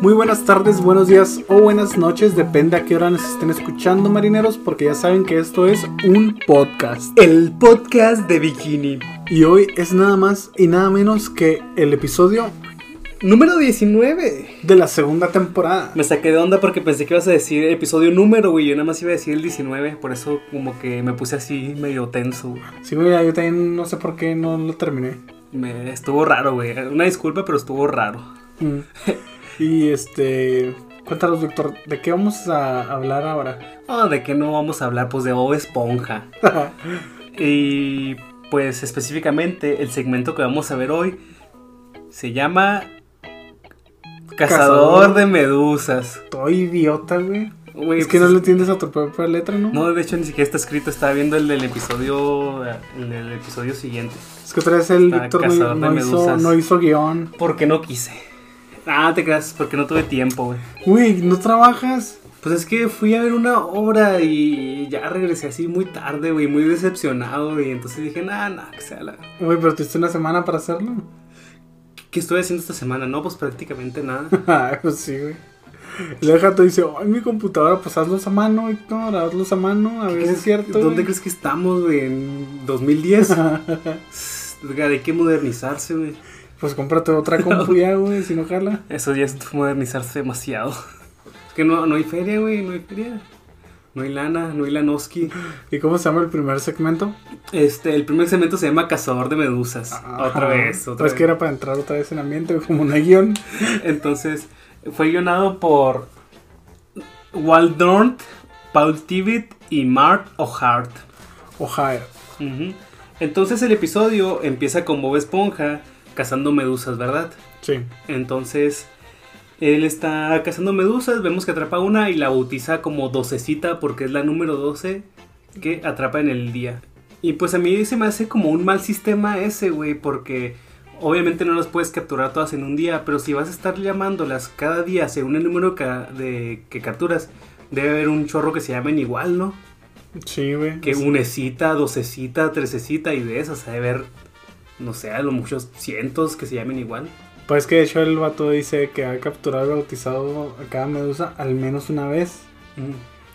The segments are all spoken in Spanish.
Muy buenas tardes, buenos días o buenas noches, depende a qué hora nos estén escuchando marineros, porque ya saben que esto es un podcast. El podcast de Bikini. Y hoy es nada más y nada menos que el episodio Número 19. de la segunda temporada. Me saqué de onda porque pensé que ibas a decir episodio número, güey. Yo nada más iba a decir el 19. Por eso como que me puse así medio tenso. Sí, güey, yo también no sé por qué no lo terminé. Me estuvo raro, güey. Una disculpa, pero estuvo raro. Mm. y este, cuéntanos, Víctor, ¿de qué vamos a hablar ahora? Oh, ¿de qué no vamos a hablar? Pues de Bob Esponja. Y pues específicamente el segmento que vamos a ver hoy se llama Cazador, Cazador. de Medusas. Estoy idiota, güey. Es que pues, no le entiendes a tu propia letra, ¿no? No, de hecho ni siquiera está escrito, estaba viendo el del episodio el del episodio siguiente. Es que otra vez el Víctor no, hizo, no hizo guion. Porque no quise. Ah, te creas, porque no tuve tiempo, güey. Güey, ¿no trabajas? Pues es que fui a ver una obra y ya regresé así muy tarde, güey, muy decepcionado, y entonces dije, nada, nada, que sea la... Güey, pero tuviste una semana para hacerlo. ¿Qué estoy haciendo esta semana? No, pues prácticamente nada. Ah, pues sí, güey. Y luego Jato dice, ay, mi computadora, pues hazlos a mano, Víctor, hazlos a mano, a ver si es cierto. ¿Dónde güey". crees que estamos, güey? ¿En 2010? Oiga, hay que modernizarse, güey. Pues cómprate otra compu ya, güey, si no jala. Eso ya es modernizarse demasiado. Es que no, no hay feria, güey, no hay feria. No hay lana, no hay lanoski. ¿Y cómo se llama el primer segmento? Este, el primer segmento se llama Cazador de Medusas. Otra Ajá. vez, otra Pues vez. que era para entrar otra vez en ambiente, como un guion. Entonces, fue guionado por Waldorn, Paul Tibbet y Mark O'Hart. Ujú. Entonces el episodio empieza con Bob Esponja cazando medusas, ¿verdad? Sí. Entonces él está cazando medusas, vemos que atrapa una y la bautiza como docecita porque es la número 12 que atrapa en el día. Y pues a mí se me hace como un mal sistema ese, güey, porque obviamente no las puedes capturar todas en un día, pero si vas a estar llamándolas cada día según el número de, que capturas, debe haber un chorro que se llamen igual, ¿no? Sí, güey. Que unecita, docecita, trececita y de esas, debe haber, no sé, a lo muchos cientos que se llamen igual. Pues que de hecho el vato dice que ha capturado y bautizado a cada medusa al menos una vez.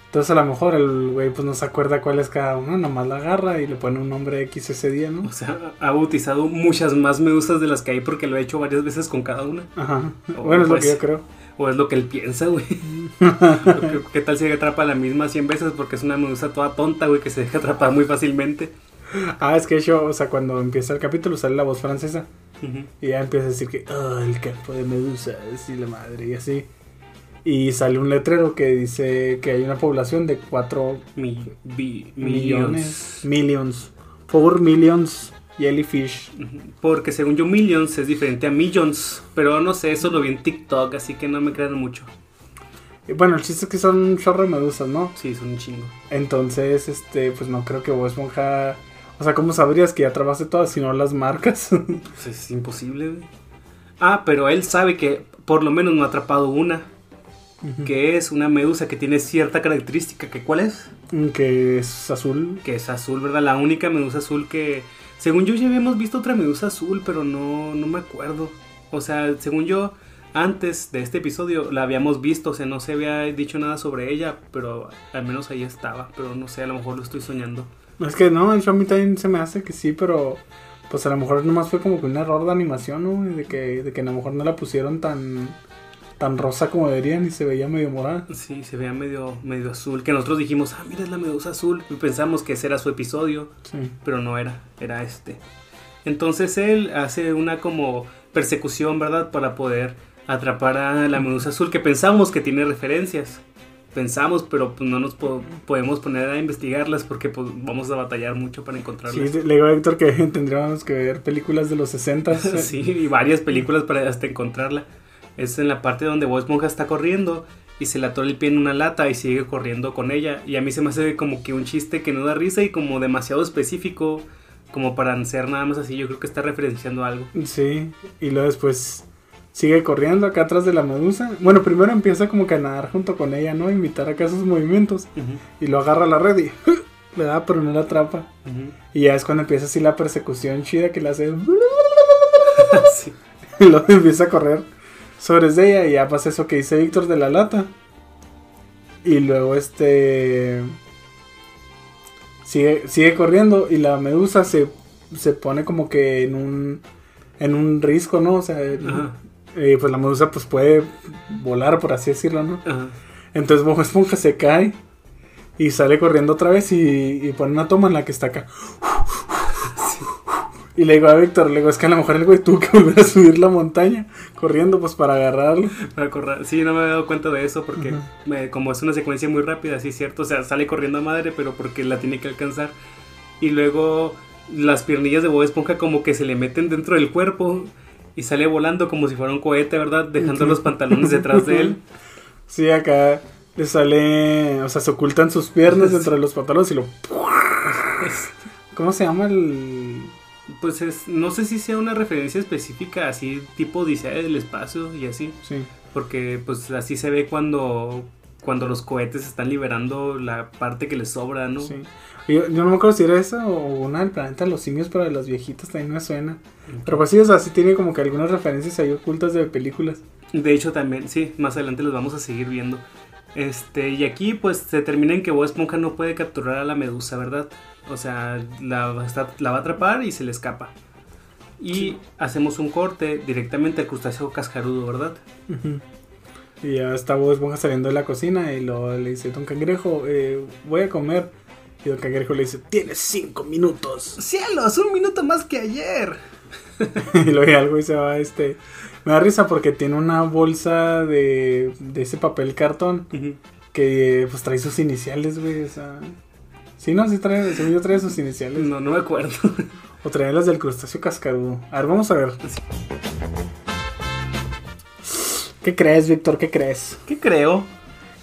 Entonces a lo mejor el güey pues no se acuerda cuál es cada uno, nomás la agarra y le pone un nombre X ese día, ¿no? O sea, ha bautizado muchas más medusas de las que hay porque lo ha hecho varias veces con cada una. Ajá. Bueno, es lo pues. que yo creo. O es lo que él piensa, güey. ¿Qué, qué tal si atrapa la misma 100 veces porque es una medusa toda tonta, güey, que se deja atrapar muy fácilmente? Ah, es que hecho, o sea, cuando empieza el capítulo sale la voz francesa y ya empieza a decir que, oh, el campo de medusas y la madre y así. Y sale un letrero que dice que hay una población de 4 Mi- bi- millones. Millions. 4 millions jellyfish. Porque según yo, millions es diferente a millions. Pero no sé, eso lo vi en TikTok, así que no me crean mucho. Bueno, el chiste es que son un chorro de medusas, ¿no? Sí, son un chingo. Entonces, este, pues no creo que Bob Esponja. O sea, ¿cómo sabrías que ya trabaste todas si no las marcas? Pues es imposible, güey. Ah, pero él sabe que por lo menos no ha atrapado una. Que es una medusa que tiene cierta característica. que ¿Cuál es? que es azul. Que es azul, ¿verdad? La única medusa azul que... Según yo ya habíamos visto otra medusa azul, pero no, no me acuerdo. O sea, según yo, antes de este episodio la habíamos visto. O sea, no se había dicho nada sobre ella, pero al menos ahí estaba. Pero no sé, a lo mejor lo estoy soñando. Es que no, eso a mí también se me hace que sí, pero pues a lo mejor nomás fue como que un error de animación, ¿no? De que, de que a lo mejor no la pusieron tan, tan rosa como deberían y se veía medio morada. Sí, se veía medio, medio azul. Que nosotros dijimos, ah, mira, es la medusa azul. Y pensamos que ese era su episodio. Sí. pero no era, era este. Entonces él hace una como persecución, ¿verdad? Para poder atrapar a la medusa azul, que pensamos que tiene referencias. Pensamos, pero pues no nos po- podemos poner a investigarlas porque pues, vamos a batallar mucho para Sí, encontrarlas. le digo a Héctor que tendríamos que ver películas de los 60. Sí, y varias películas para hasta encontrarla. Es en la parte donde Bob Esponja está corriendo y se le atora el pie en una lata y sigue corriendo con ella. Y a mí se me hace como que un chiste que no da risa y como demasiado específico, como para ser nada más así. Yo creo que está referenciando algo. Sí, y luego después sigue corriendo acá atrás de la medusa. Bueno, primero empieza como que a nadar junto con ella, ¿no? Imitar acá sus movimientos. Y lo agarra a la red y le da, pero no la atrapa. Y ya es cuando empieza así la persecución chida que le hace. Sí. Y luego empieza a correr sobres de ella y ya pasa eso que dice Víctor de la lata. Y luego este sigue, sigue corriendo y la medusa se, se pone como que en un en un risco, ¿no? O sea, Ajá. Eh, pues la medusa pues puede volar, por así decirlo, ¿no? Ajá. Entonces Bob Esponja se cae y sale corriendo otra vez y, y pone una toma en la que está acá. Y le digo a Víctor, le digo, es que a lo mejor el güey tuvo que volver a subir la montaña corriendo pues para agarrarlo. Para correr. Sí, no me había dado cuenta de eso porque me- como es una secuencia muy rápida, sí es cierto. O sea, sale corriendo a madre, pero porque la tiene que alcanzar. Y luego las piernillas de Bob Esponja como que se le meten dentro del cuerpo y sale volando como si fuera un cohete, ¿verdad? Dejando los pantalones detrás de él. Sí, acá le sale, o sea, se ocultan sus piernas dentro de los pantalones y lo... ¿Cómo se llama el...? Pues es, no sé si sea una referencia específica así tipo Odisea del espacio y así. Sí. Porque pues así se ve cuando, cuando los cohetes están liberando la parte que les sobra, ¿no? Sí. Yo, yo no me acuerdo si era esa o una del planeta de los simios, pero de las viejitas también me suena. Pero pues sí, o sea, sí tiene como que algunas referencias ahí ocultas de películas. De hecho también, sí, más adelante los vamos a seguir viendo. Este, y aquí pues se termina en que Bob Esponja no puede capturar a la medusa, ¿verdad? O sea, la, va a estar- la va a atrapar y se le escapa. Y hacemos un corte directamente al crustáceo cascarudo, ¿verdad? Ujú. Y ya está Bob Esponja saliendo de la cocina y luego le dice, Don Cangrejo, eh, voy a comer. Y Don Cangrejo le dice, tienes cinco minutos. ¡Cielos! ¡Un minuto más que ayer! y luego ya algo y se va, este... Me da risa porque tiene una bolsa de, de ese papel cartón que pues trae sus iniciales, güey, o sea... Sí, no, sí trae, según yo trae sus iniciales. No, no me acuerdo. O trae las del crustáceo cascarudo. A ver, vamos a ver. ¿Qué crees, Víctor? ¿Qué crees? ¿Qué creo?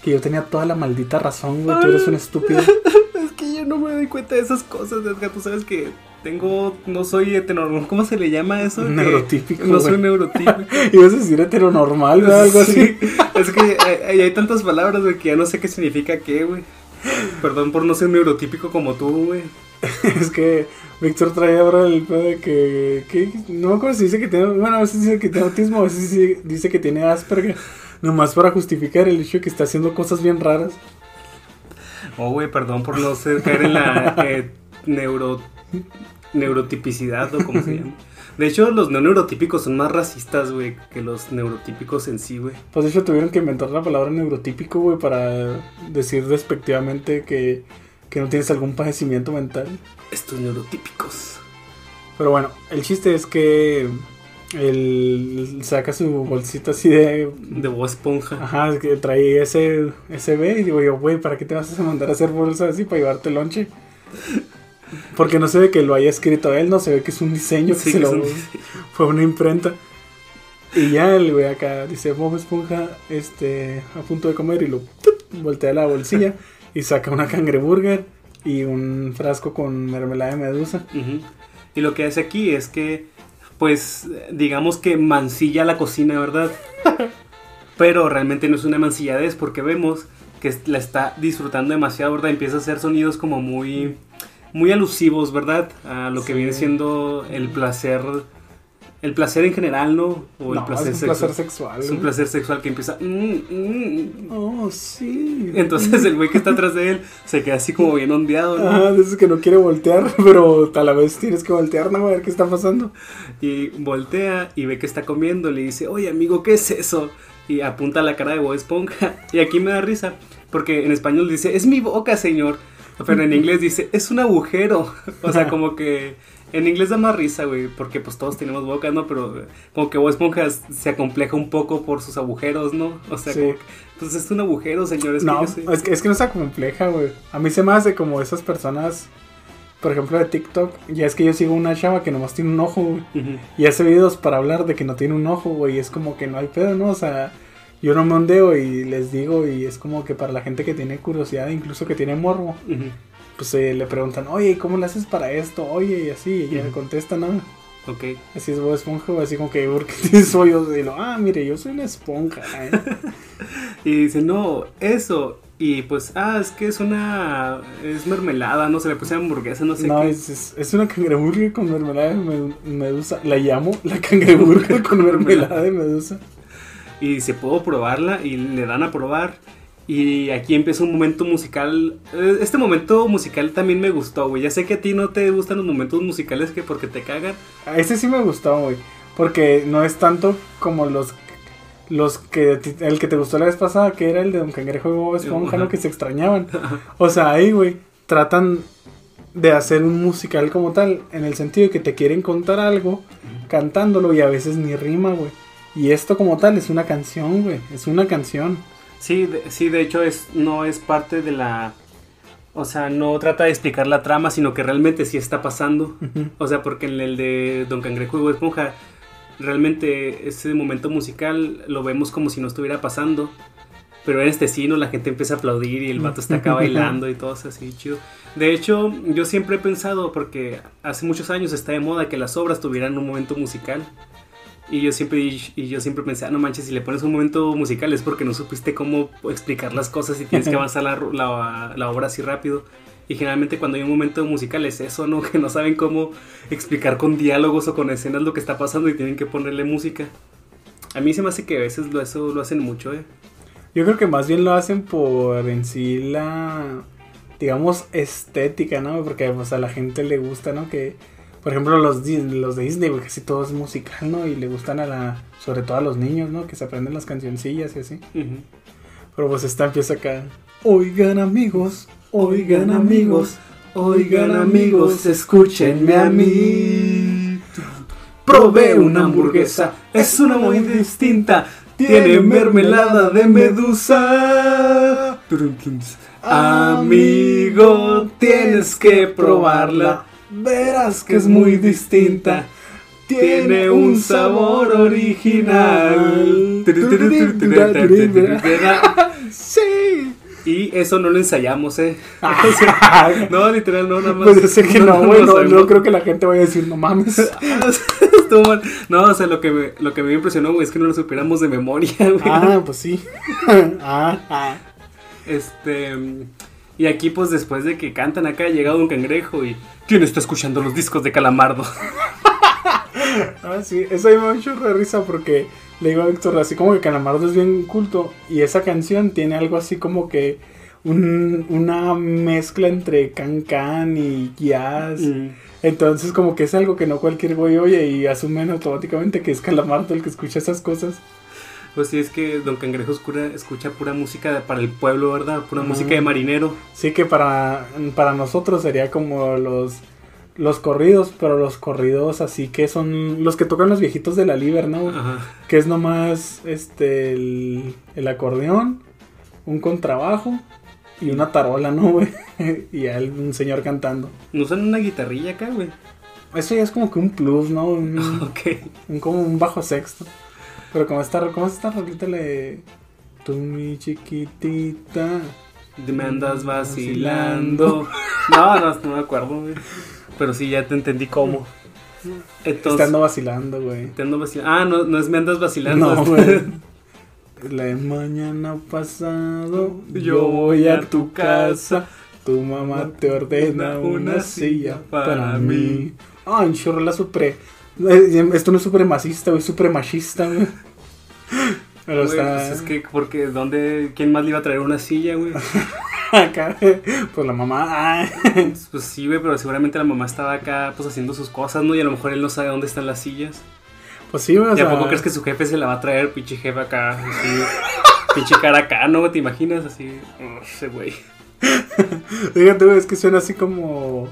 Que yo tenía toda la maldita razón, güey. Tú eres un estúpido. Es que yo no me doy cuenta de esas cosas, Edgar. Tú sabes que tengo. No soy heteronormal. ¿Cómo se le llama eso? Neurotípico, No soy güey. neurotípico. Ibas a decir heteronormal, ¿verdad? Algo así. Sí, Es que hay, hay tantas palabras, güey, que ya no sé qué significa qué, güey. Perdón por no ser neurotípico como tú, güey. es que Víctor trae ahora el pedo de que, que- No me acuerdo si dice que tiene. Bueno, a veces dice que tiene autismo, a veces dice, dice que tiene Asperger. Nomás para justificar el hecho de que está haciendo cosas bien raras. Oh, güey, perdón por no ser, caer en la eh, neuro, neurotipicidad o como se llama. De hecho, los no neurotípicos son más racistas, güey, que los neurotípicos en sí, güey. Pues de hecho tuvieron que inventar la palabra neurotípico, güey, para decir despectivamente que, que no tienes algún padecimiento mental. Estos neurotípicos. Pero bueno, el chiste es que él saca su bolsita así de... De voz esponja. Ajá, que trae ese SB y digo yo, güey, ¿para qué te vas a mandar a hacer bolsas así para llevarte lonche? Porque no se ve que lo haya escrito él, no se ve que es un diseño que Sí, se que lo fue una imprenta. Y ya el güey acá dice Bob Esponja, este, a punto de comer y lo voltea la bolsilla y saca una cangreburger y un frasco con mermelada de medusa. Y lo que hace aquí es que, pues, digamos que mancilla la cocina, ¿verdad? Pero realmente no es una mancilladez porque vemos que la está disfrutando demasiado, ¿verdad? Empieza a hacer sonidos como muy, muy alusivos, ¿verdad? A lo que Sí. viene siendo el placer, el placer en general, ¿no? O el placer es un sexual. placer sexual. Es un güey. placer sexual que empieza... mm, mm. Oh, sí. Entonces el güey que está atrás de él se queda así como bien ondeado, ¿no? De esos que no quiere voltear, pero a la vez tienes que voltear, ¿no? A ver qué está pasando. Y voltea y ve que está comiendo. Le dice, oye amigo, ¿qué es eso? Y apunta a la cara de Bob Esponja. Y aquí me da risa. Porque en español dice, es mi boca, señor. Pero en inglés dice, es un agujero. O sea, como que en inglés da más risa, güey. Porque pues todos tenemos bocas, ¿no? Pero eh, como que Bob Esponja se acompleja un poco por sus agujeros, ¿no? O sea, Sí. como que, pues es un agujero, señor. Es que no, sé". es que, es que no está compleja, güey. A mí se me hace como esas personas, por ejemplo, de TikTok. Ya es que yo sigo una chava que nomás tiene un ojo, güey. Y hace videos para hablar de que no tiene un ojo, güey. Y es como que no hay pedo, ¿no? O sea, yo no me ondeo y les digo. Y es como que para la gente que tiene curiosidad, incluso que tiene morbo, Ujú. Pues eh, le preguntan, oye, ¿cómo le haces para esto? Oye, y así. Y ella Ujú. contesta, ¿no? Ok. Así es Bob Esponja. Así como que, ¿por qué tienes hoyos? Y lo, ah, mire, yo soy una esponja, ¿eh? Y dice, no, eso. Y pues, ah, es que es una. Es mermelada, no se le puse hamburguesa, no sé no, qué. es, es, es una cangreburger con mermelada de me- medusa. La llamo la cangreburger con mermelada de medusa. y dice, ¿puedo probarla? Y le dan a probar. Y aquí empieza un momento musical. Eh, Este momento musical también me gustó, güey. Ya sé que a ti no te gustan los momentos musicales que porque te cagan. A ese sí me gustó, güey. Porque no es tanto como los los que el que te gustó la vez pasada, que era el de Don Cangrejo y Bob Esponja. ¿no? que se extrañaban. O sea, ahí, güey, tratan de hacer un musical como tal, en el sentido de que te quieren contar algo cantándolo y a veces ni rima, güey. Y esto como tal es una canción, güey, es una canción. Sí, de, sí, de hecho es, no es parte de la... O sea, no trata de explicar la trama, sino que realmente sí está pasando. O sea, porque en el de Don Cangrejo y Bob Esponja, realmente ese momento musical lo vemos como si no estuviera pasando. Pero en este sí, ¿no? La gente empieza a aplaudir y el vato está acá bailando y todo así chido. De hecho, yo siempre he pensado, porque hace muchos años está de moda que las obras tuvieran un momento musical. Y yo siempre, y yo siempre pensé, ah, no manches, si le pones un momento musical es porque no supiste cómo explicar las cosas y tienes que avanzar la, la, la obra así rápido. Y generalmente cuando hay un momento musical es eso, ¿no? Que no saben cómo explicar con diálogos o con escenas lo que está pasando y tienen que ponerle música. A mí se me hace que a veces lo, eso lo hacen mucho, ¿eh? Yo creo que más bien lo hacen por en sí la, digamos, estética, ¿no? Porque pues, a la gente le gusta, ¿no? Que, por ejemplo, los, los de Disney, güey, casi todo es musical, ¿no? Y le gustan a la, sobre todo a los niños, ¿no? Que se aprenden las cancioncillas y así. Pero pues esta empieza acá. Oigan amigos, oigan amigos, oigan amigos, escúchenme a mí. Probé una hamburguesa, es una muy distinta. Tiene mermelada de medusa. Amigo, tienes que probarla. Verás Que es muy distinta. Tiene un sabor original. Sí. Y eso no lo ensayamos, eh. No, literal, no, nada más. Pues yo sé que no, güey, no, creo que la gente vaya a decir, no mames. Estuvo mal. No, o sea, lo que me, lo que me impresionó, güey, es que no lo supiéramos de memoria, güey. Ah, pues sí. Ah, ah. Este. Y aquí, pues después de que cantan acá, ha llegado un cangrejo y. ¿Quién está escuchando los discos de Calamardo? Ah, sí, eso me da chorro de risa porque le digo a Héctor, así como que Calamardo es bien culto y esa canción tiene algo así como que un- una mezcla entre can can y jazz. Mm. Entonces como que es algo que no cualquier güey oye y asumen automáticamente que es Calamardo el que escucha esas cosas. Pues sí, es que Don Cangrejo escucha, escucha pura música para el pueblo, ¿verdad? Pura música de marinero. Sí que para, para nosotros sería como los, los corridos, pero los corridos así que son los que tocan los viejitos de la Liber, ¿no? Ajá. Que es nomás este el, el acordeón, un contrabajo y una tarola, ¿no, güey? y ya el- un señor cantando. ¿No usan una guitarrilla acá, güey? Eso ya es como que un plus, ¿no? Un, Ok. un- como un bajo sexto. Pero como esta, ¿cómo es esta rolita le Tú mi chiquitita. Me andas vacilando. No, no, no me acuerdo, güey. Pero sí, ya te entendí cómo. Te Entonces, ando vacilando, güey. te ando vacilando. Ah, no, no es me andas vacilando. No, güey. La de mañana pasado, yo voy a tu casa. Tu mamá te ordena una silla para mí. Ay, chorro, la supre. Eh, Esto no es supremacista, güey, es supremachista, güey. Pero Güey, está pues es que, porque, ¿dónde? ¿Quién más le iba a traer una silla, güey? acá. Pues la mamá. ah. Pues sí, güey, pero seguramente la mamá estaba acá, pues haciendo sus cosas, ¿no? Y a lo mejor él no sabe dónde están las sillas. Pues sí, güey. o ¿Y a poco crees que su jefe se la va a traer, pinche jefe acá? Así, pinche cara acá, ¿no? ¿Te imaginas? Así, "Ugh, ese güey. Fíjate, güey, es que suena así como.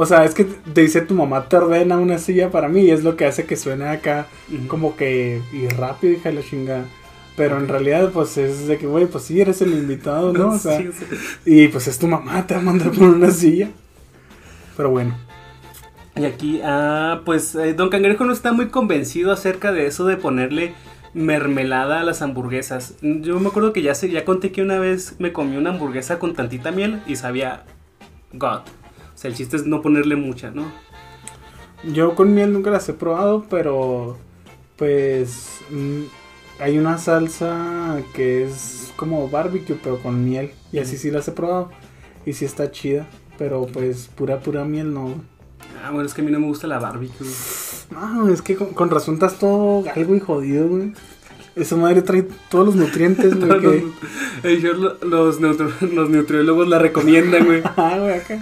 O sea, es que te dice tu mamá te ordena una silla para mí y es lo que hace que suene acá como que y rápido, hija de la chingada. Pero en realidad, pues es de que, güey, pues sí, eres el invitado, ¿no? O sea, Sí, sí. y pues es tu mamá, te va a mandar por una silla. Pero bueno, Y aquí, ah, pues eh, Don Cangrejo no está muy convencido acerca de eso de ponerle mermelada a las hamburguesas. Yo me acuerdo que ya, se, ya conté que una vez me comí una hamburguesa con tantita miel y sabía God. O sea, el chiste es no ponerle mucha, ¿no? yo con miel nunca las he probado, pero pues mm, hay una salsa que es como barbecue, pero con miel. Y así sí las he probado. Y sí está chida, pero pues pura, pura miel no. Ah, bueno, es que a mí no me gusta la barbecue. No, es que con, con razón estás todo algo y jodido, güey. Esa madre trae todos los nutrientes, güey. Que- los, neutro- los nutriólogos la recomiendan, güey. Ah, güey, acá.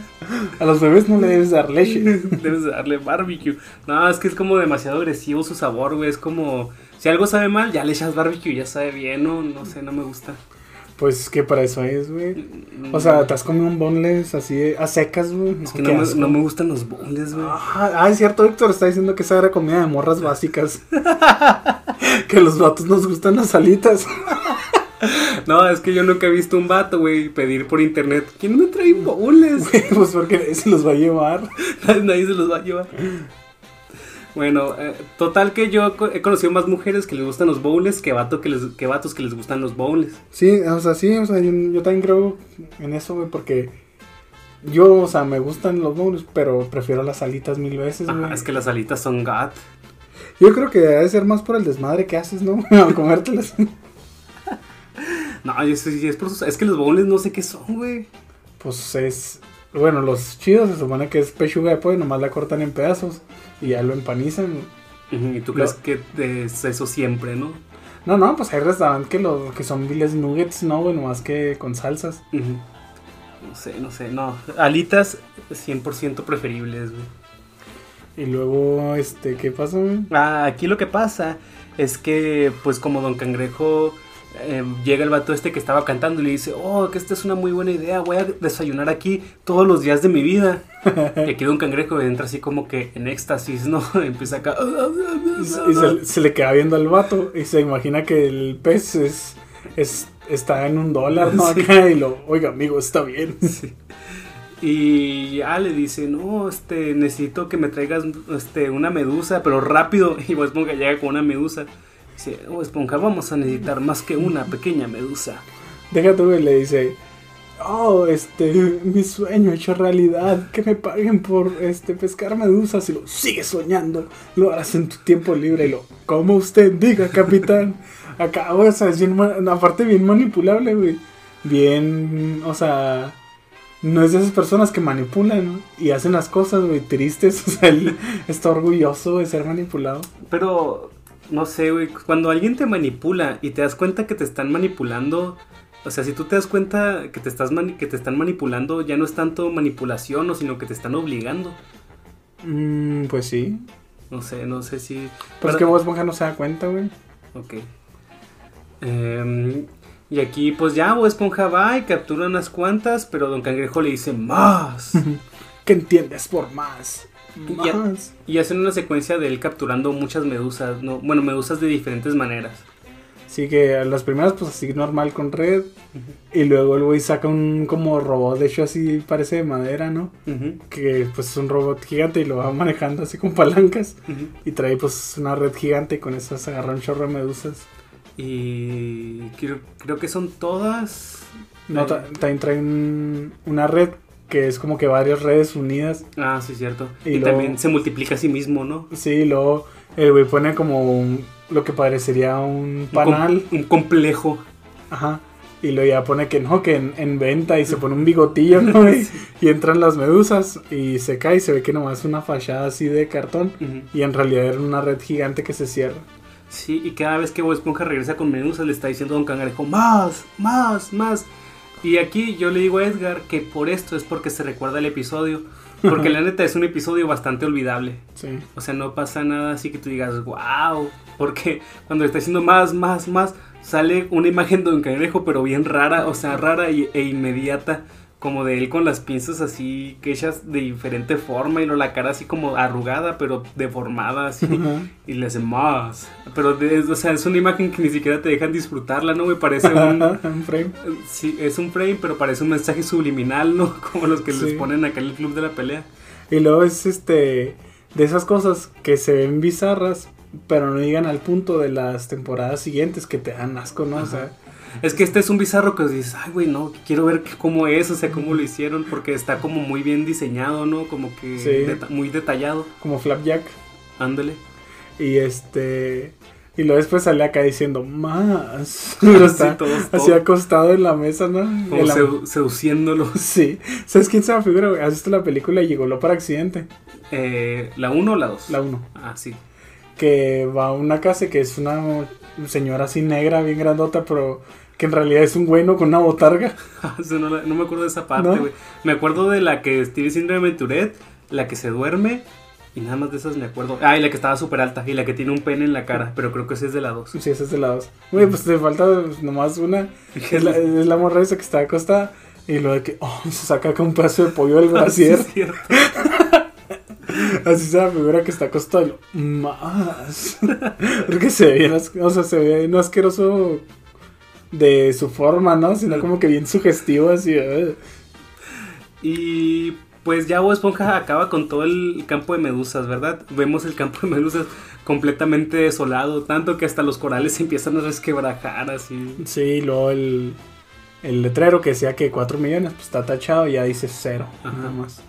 A los bebés no le debes dar leche. Debes de darle barbecue. No, es que es como demasiado agresivo su sabor, güey. Es como. Si algo sabe mal, ya le echas barbecue, ya sabe bien, ¿no? No sé, no me gusta. Pues que para eso es, güey. O sea, te has comido un boneless así a secas, güey. Es que no me, no me gustan los bowls, güey. Ah, ah, es cierto, Héctor está diciendo que esa era comida de morras básicas. que los vatos nos gustan las alitas. No, es que yo nunca he visto un vato, güey, pedir por internet. ¿Quién me trae? Güey, pues porque se los va a llevar. Nadie se los va a llevar. Bueno, eh, total que yo he conocido más mujeres que les gustan los bowls que, vato que, les, que vatos que les gustan los bowls. Sí, o sea, sí, o sea, yo, yo también creo en eso, güey, porque yo, o sea, me gustan los bowls, pero prefiero las alitas mil veces, güey. Es que las alitas son gat. Yo creo que debe ser más por el desmadre que haces, ¿no? Al comértelas. No, si es por sus... Es que los bowls no sé qué son, güey. Pues es. Bueno, los chidos se supone que es pechuga de pollo, nomás la cortan en pedazos y ya lo empanizan. Y tú crees que es eso siempre, ¿no? No, no, pues hay restaurantes que, lo, que son viles nuggets, no, güey, nomás que con salsas. No sé, no sé, no. Alitas 100% preferibles, güey. Y luego, este, ¿qué pasa, güey? Ah, aquí lo que pasa es que, pues como Don Cangrejo, eh, llega el vato este que estaba cantando y le dice, oh, que esta es una muy buena idea, voy a desayunar aquí todos los días de mi vida. y aquí Don Cangrejo entra así como que en éxtasis, ¿no? Empieza acá... Y, se, y se- se le queda viendo al vato y se imagina que el pez es, es está en un dólar, ¿no? Sí. Acá y lo, oiga, amigo, está bien. Sí. Y ya le dice, no, este, necesito que me traigas este, una medusa, pero rápido. Y Bob llega con una medusa. Dice, oh, Esponja, vamos a necesitar más que una pequeña medusa. Deja tú, güey, le dice, oh, este, mi sueño hecho realidad, que me paguen por, este, pescar medusas y lo, sigue soñando, lo harás en tu tiempo libre y lo, como usted diga, capitán. Acá, o sea, es bien, aparte bien manipulable, güey, bien, o sea, no es de esas personas que manipulan y hacen las cosas, güey, tristes, o sea, él está orgulloso de ser manipulado. Pero, no sé, güey, cuando alguien te manipula y te das cuenta que te están manipulando, o sea, si tú te das cuenta que te, estás que te están manipulando, ya no es tanto manipulación, o sino que te están obligando. Mm, pues sí, No sé, no sé si... pero es que Bob Esponja no se da cuenta, güey. Ok. Em, y aquí pues ya Bob Esponja va y captura unas cuantas, pero Don Cangrejo le dice más. ¿Qué entiendes por más? Más. y hacen una secuencia de él capturando muchas medusas, ¿no? Bueno, medusas de diferentes maneras. Sí, que las primeras, pues así normal con red. Y luego el güey saca un como robot, de hecho así parece de madera, ¿no? Que pues es un robot gigante y lo va manejando así con palancas. Y trae pues una red gigante y con eso se agarra un chorro de medusas. Y creo, creo que son todas. No, Eh, ta- también trae un- una red que es como que varias redes unidas. Ah, sí, cierto. Y Y, luego- también se multiplica a sí mismo, ¿no? Sí, y luego el güey pone como un- lo que parecería un Un com- panal. Un, complejo. Ajá. Y luego ya pone que no, que en, en venta y se pone un bigotillo, ¿no? Y, y entran las medusas y se cae y se ve que nomás es una fachada así de cartón. Y en realidad era una red gigante que se cierra. Sí, y cada vez que Bob Esponja regresa con medusas le está diciendo a Don Cangrejo, más, más, más. Y aquí yo le digo a Edgar que por esto es porque se recuerda el episodio. Porque la neta es un episodio bastante olvidable. Sí. O sea, no pasa nada así que tú digas, wow. Porque cuando está diciendo más, más, más, sale una imagen de Don Cangrejo, pero bien rara, o sea, rara e inmediata. Como de él con las pinzas así que hechas de diferente forma y no la cara así como arrugada, pero deformada así. Y le hace más. Pero, de- o sea, es una imagen que ni siquiera te dejan disfrutarla, ¿no? Me parece un... Un frame. Sí, es un frame, pero parece un mensaje subliminal, ¿no? Como los que Sí. les ponen acá en el club de la pelea. Y luego es este. De esas cosas que se ven bizarras, pero no llegan al punto de las temporadas siguientes que te dan asco, ¿no? O sea, Es que este es un bizarro que dices, ay, güey, no, quiero ver cómo es, o sea, cómo lo hicieron, porque está como muy bien diseñado, ¿no? Como que Sí. deta- muy detallado. como Flapjack. Ándale. Y este. Y luego después sale acá diciendo más. Está Sí, todos- así acostado en la mesa, ¿no? Como la- sedu- seduciéndolo. Sí. ¿Sabes quién se me figura? ¿Has visto la película Llegó por accidente? Eh, ¿La 1 o la 2? La 1. Ah, sí. que va a una casa que es una señora así negra, bien grandota, pero que en realidad es un güey ¿no? con una botarga. No, me acuerdo de esa parte, ¿No? güey. Me acuerdo de la que tiene síndrome Tourette, la que se duerme. Y nada más de esas me acuerdo. Ah, y la que estaba súper alta. Y la que tiene un pene en la cara. Pero creo que esa es de la 2. Sí, esa es de la dos. Güey, pues te falta nomás una. Es la, es la morra esa que está acostada. Y lo de que, oh, se saca acá un pedazo de pollo del brasier. Sí, es cierto. Así se la figura que está acostada. Más. Porque se ve o sea, se ve no asqueroso de su forma, ¿no? Sino como que bien sugestivo, así. eh. Y pues ya Bob Esponja acaba con todo el campo de medusas, ¿verdad? Vemos el campo de medusas completamente desolado, tanto que hasta los corales se empiezan a resquebrajar así. Sí, luego el, el letrero que decía que 4 millones, pues está tachado y ya dice cero. Ajá. Nada más.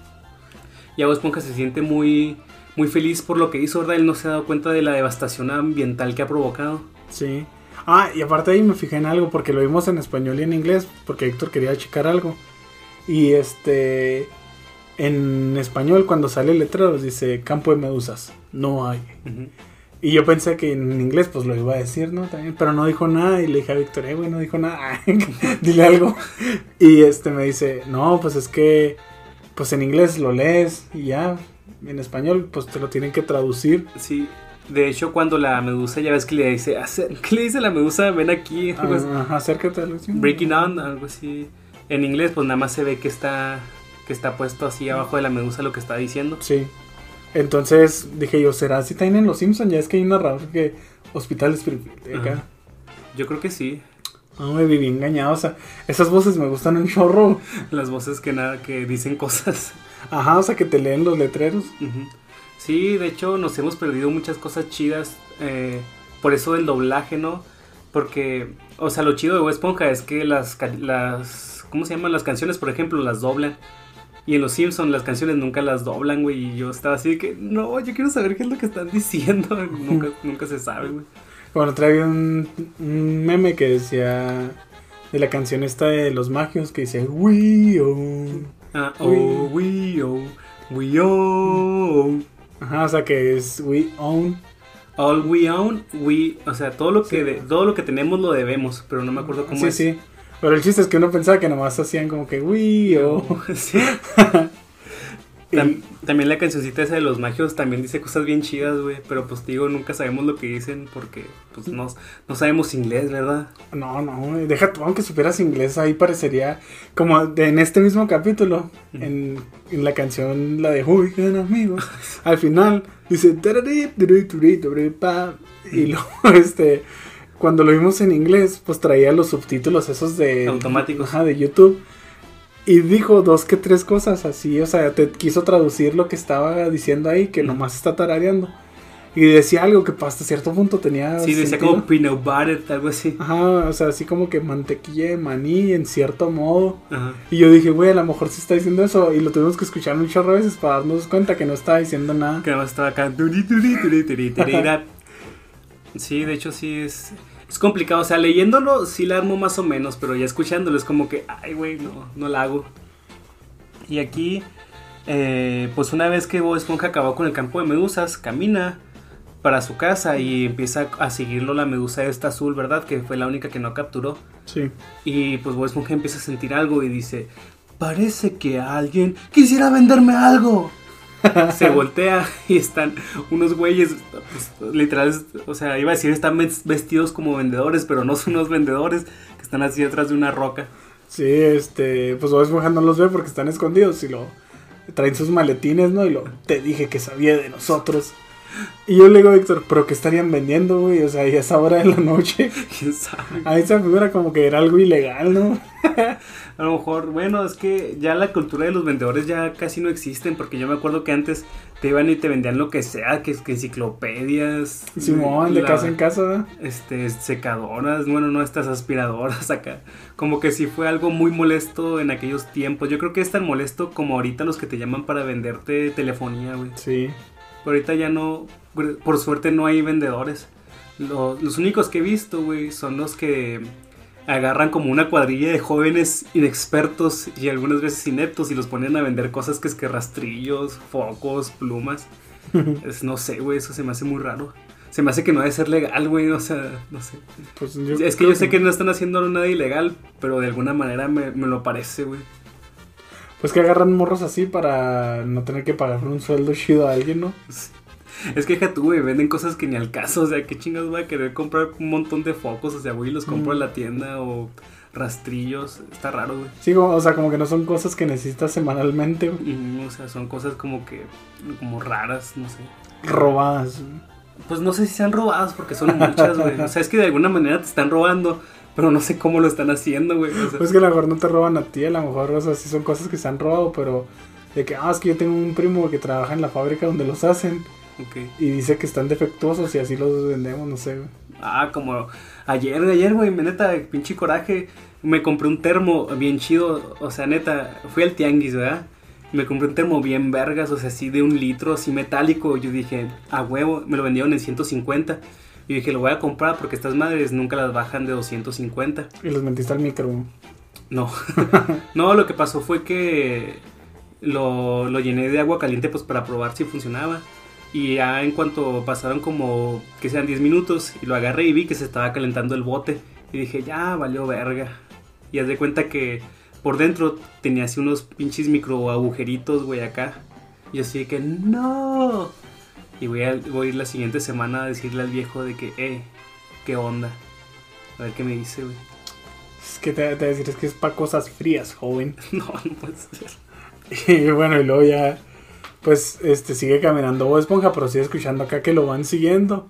Y Bob Esponja se siente muy, muy feliz por lo que hizo, ¿verdad? Él no se ha dado cuenta de la devastación ambiental que ha provocado. Sí. Ah, y aparte ahí me fijé en algo porque lo vimos en español y en inglés porque Héctor quería checar algo. Y este en español cuando sale el letrero dice campo de medusas, no hay. Y yo pensé que en inglés pues lo iba a decir, ¿no? También, pero no dijo nada y le dije a Víctor, eh, güey, no dijo nada, dile algo. Y este me dice, no, pues es que pues en inglés lo lees y ya, en español pues te lo tienen que traducir. Sí. De hecho, cuando la medusa, ya ves que le dice, "Acer- ¿qué le dice la medusa? Ven aquí. Ah, acércate a la Breaking on, algo así. En inglés, pues nada más se ve que está, que está puesto así abajo de la medusa lo que está diciendo. Sí. Entonces dije yo, ¿será así también en Los Simpsons? Ya es que hay un narrador que Hospital Springfield. de acá. Yo creo que sí. No, me viví engañado. O sea, esas voces me gustan un chorro. Las voces que nada, que dicen cosas. Ajá, o sea, que te leen los letreros. Ujú. Sí, de hecho nos hemos perdido muchas cosas chidas eh, por eso del doblaje, ¿no? Porque, o sea, lo chido de Bob Esponja es que las, las, ¿cómo se llaman? Las canciones, por ejemplo, las doblan. Y en Los Simpsons las canciones nunca las doblan, güey. Y yo estaba así de que, no, yo quiero saber qué es lo que están diciendo. nunca, nunca se sabe, güey. Bueno, traía un, un meme que decía de la canción esta de los magios que dice We own. Ah, oh, we, oh, we. Ajá, o sea que es We own. All we own, we, o sea, todo lo que Sí. de- todo lo que tenemos lo debemos, pero no me acuerdo cómo Sí, es. sí. Pero el chiste es que uno pensaba que nomás hacían como que We own. Sí. Tam- también la cancioncita esa de los magios también dice cosas bien chidas, güey. Pero pues te digo, nunca sabemos lo que dicen porque pues no, no sabemos inglés, ¿verdad? No, no, deja tú, aunque supieras inglés, ahí parecería como en este mismo capítulo, en, en la canción, la de Hooligan amigos, al final dice y luego este, cuando lo vimos en inglés, pues traía los subtítulos esos de Automáticos. ajá, de YouTube. Y dijo dos que tres cosas así, o sea, te quiso traducir lo que estaba diciendo ahí, que nomás está tarareando. Y decía algo que hasta cierto punto tenía. Sí, decía sentido. como peanut butter, algo así. Ajá, o sea, así como que mantequilla de maní en cierto modo. Ajá. Y yo dije, güey, a lo mejor sí está diciendo eso. Y lo tuvimos que escuchar de veces para darnos cuenta que no estaba diciendo nada. Que más estaba acá. Sí, de hecho sí es. Es complicado, o sea, leyéndolo sí la armo más o menos, pero ya escuchándolo es como que, ay, güey, no, no la hago. Y aquí, eh, pues una vez que Bob Esponja acabó con el campo de medusas, camina para su casa y empieza a seguirlo la medusa esta azul, ¿verdad? Que fue la única que no capturó. Sí. Y pues Bob Esponja empieza a sentir algo y dice, parece que alguien quisiera venderme algo. Se voltea y están unos güeyes, pues, literal, o sea, iba a decir, están ves- vestidos como vendedores, pero no son unos vendedores que están así detrás de una roca. Sí, este, pues Bob Esponja no los ve porque están escondidos y lo traen sus maletines, ¿no? Y lo, te dije que sabía de nosotros. Y yo le digo a Víctor, ¿pero qué estarían vendiendo, güey? O sea, y a esa hora de la noche. ¿Quién sabe? Ahí se figura como que era algo ilegal, ¿no? A lo mejor, bueno, es que ya la cultura de los vendedores ya casi no existen, porque yo me acuerdo que antes te iban y te vendían lo que sea, que, que enciclopedias. Simón, de la- casa en casa, este, secadoras, bueno, no estas aspiradoras acá. Como que sí fue algo muy molesto en aquellos tiempos. Yo creo que es tan molesto como ahorita los que te llaman para venderte telefonía, güey. Sí. Ahorita ya no, por suerte no hay vendedores. Lo- los únicos que he visto, güey, son los que agarran como una cuadrilla de jóvenes inexpertos y algunas veces ineptos y los ponen a vender cosas que es que rastrillos, focos, plumas. Es, no sé, güey, eso se me hace muy raro. Se me hace que no debe ser legal, güey, o sea, no sé. Pues es que yo sé que no están haciendo nada ilegal, pero de alguna manera me, me lo parece, güey. Pues que agarran morros así para no tener que pagar un sueldo chido a alguien, ¿no? Es que deja tú, güey, venden cosas que ni al caso, o sea, qué chingados voy a querer comprar un montón de focos, o sea, güey, los compro en la tienda o rastrillos, está raro, güey. Sí, o sea, como que no son cosas que necesitas semanalmente, güey. Mm, O sea, son cosas como que, como raras, no sé. robadas. Pues no sé si sean robadas porque son muchas, güey. O sea, es que de alguna manera te están robando, pero no sé cómo lo están haciendo, güey. O sea, Pues que a lo mejor no te roban a ti, a lo mejor, o sea, sí son cosas que se han robado, pero de que, ah, es que yo tengo un primo que trabaja en la fábrica donde los hacen ok. y dice que están defectuosos y así los vendemos, no sé, güey. Ah, como ayer, ayer, güey, neta, pinche coraje. Me compré un termo bien chido, o sea, neta, fui al tianguis, ¿verdad? Me compré un termo bien vergas, o sea, así de un litro, así metálico. Yo dije, a huevo, me lo vendieron en 150. Yo dije, lo voy a comprar porque estas madres nunca las bajan de 250. Y los metiste al micro. No, no, lo que pasó fue que lo, lo llené de agua caliente pues para probar si funcionaba. Y ya en cuanto pasaron como que sean 10 minutos y lo agarré y vi que se estaba calentando el bote. Y dije, ya valió verga. Y haz de cuenta que por dentro tenía así unos pinches micro agujeritos, güey, acá. Y así que, no. Y voy a, voy a ir la siguiente semana a decirle al viejo de que, eh, ¿qué onda? A ver qué me dice, güey. Es que te, te voy a decir, es que es para cosas frías, joven. No, no puede ser. Y bueno, y luego ya, pues, este, sigue caminando Bob Esponja, pero sigue escuchando acá que lo van siguiendo.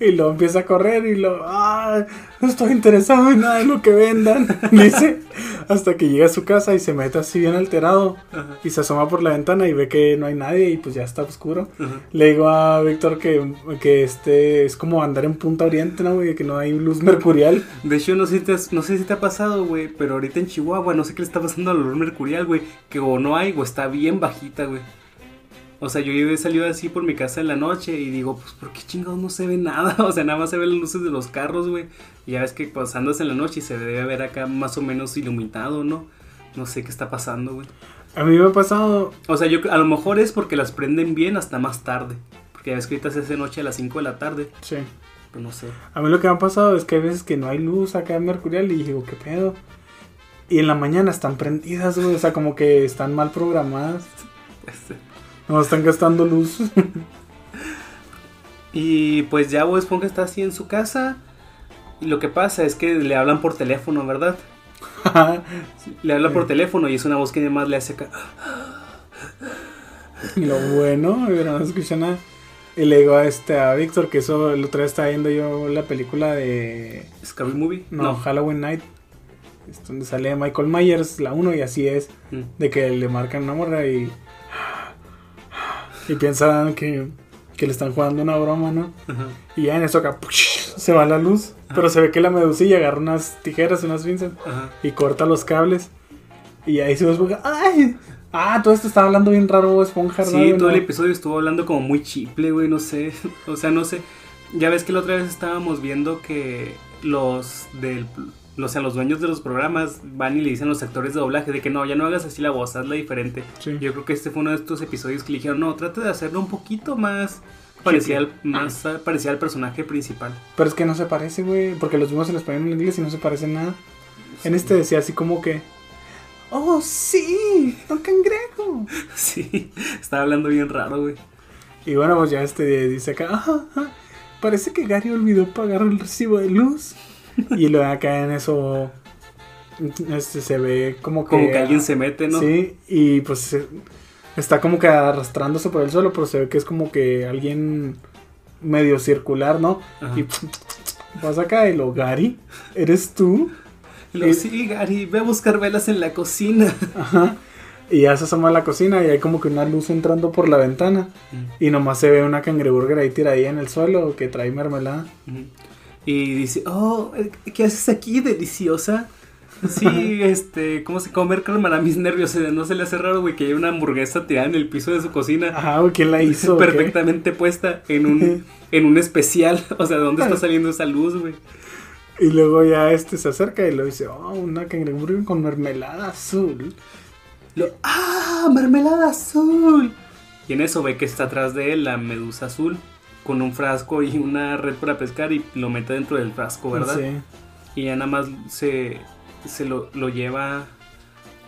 Y luego empieza a correr y lo, ah, no estoy interesado en nada de lo que vendan. Dice, hasta que llega a su casa y se mete así bien alterado. Y se asoma por la ventana y ve que no hay nadie y pues ya está oscuro. Le digo a Víctor que, que este es como andar en Punta Oriente, ¿no, güey? Que no hay luz mercurial. De hecho, no sé, si te, has- no sé si te ha pasado, güey, pero ahorita en Chihuahua no sé qué le está pasando al olor mercurial, güey, que o no hay o está bien bajita, güey. O sea, yo he salido así por mi casa en la noche y digo, pues, ¿por qué chingados no se ve nada? O sea, nada más se ven las luces de los carros, güey. Y ya ves que pues andas en la noche y se debe ver acá más o menos iluminado, ¿no? No sé qué está pasando, güey. A mí me ha pasado, O sea, yo a lo mejor es porque las prenden bien hasta más tarde. Porque ya ves que ahorita se hace noche a las 5 de la tarde. sí. Pues no sé. A mí lo que me ha pasado es que hay veces que no hay luz acá en mercurial y digo, ¿qué pedo? Y en la mañana están prendidas, güey. O sea, como que están mal programadas. No están gastando luz. Y pues ya Bob Esponja está así en su casa. Y lo que pasa es que le hablan por teléfono, ¿verdad? Le habla por teléfono y es una voz que además le hace. Y lo bueno, no escucha nada. Y le digo a, este, a Víctor que eso el otro día estaba viendo yo la película de Scary Movie. no, Halloween Night. Es donde sale Michael Myers, la 1, y así es. Mm. De que le marcan una morra y. Y piensan que, que le están jugando una broma, ¿no? Ajá. Y ya en eso acá se va la luz. Pero se ve que la medusilla agarra unas tijeras, unas pinzas y corta los cables. Y ahí se Esponja. ¡Ay! Ah, todo esto estaba hablando bien raro, Bob Esponja. Sí, ¿verdad, todo el episodio estuvo hablando como muy chiple, güey, no sé. O sea, no sé. Ya ves que la otra vez estábamos viendo que los del o sea, los dueños de los programas van y le dicen a los actores de doblaje de que no, ya no hagas así la voz, hazla diferente. Sí. Yo creo que este fue uno de estos episodios que le dijeron, no, trate de hacerlo un poquito más parecía al, más ah, parecía al personaje principal. Pero es que no se parece, güey. Porque los vimos en español y en inglés y no se parece en nada. En este decía así como que. ¡Oh, sí! ¡Un cangrejo! Sí, estaba hablando bien raro, güey. Y bueno, pues ya este dice acá. "Ajá, ajá, parece que Gary olvidó pagar el recibo de luz. Y luego acá en eso. Este se ve como que. Como que alguien se mete, ¿no? Sí, y pues se- está como que arrastrándose por el suelo, pero se ve que es como que alguien medio circular, ¿no? Ajá. Y vas acá y lo, Gary, ¿eres tú? Y luego, sí, Gary, ve a buscar velas en la cocina. Ajá. Y ya se asoma a la cocina y hay como que una luz entrando por la ventana. Y nomás se ve una cangreburger ahí tiradilla en el suelo que trae mermelada. Ujú. Y dice, oh, ¿qué haces aquí, deliciosa? Sí, este, ¿cómo se comer calmará mis nervios? Eh, No se le hace raro, güey, que haya una hamburguesa tirada en el piso de su cocina. Ajá, güey, ¿quién la hizo? o perfectamente puesta en un, en un especial. O sea, ¿de dónde está saliendo esa luz, güey? Y luego ya este se acerca y lo dice, oh, una cangreburger con mermelada azul. Lo, ¡Ah! ¡Mermelada azul! Y en eso ve que está atrás de él la medusa azul. Con un frasco y una red para pescar y lo mete dentro del frasco, ¿verdad? Sí. Y ya nada más se, se lo, lo lleva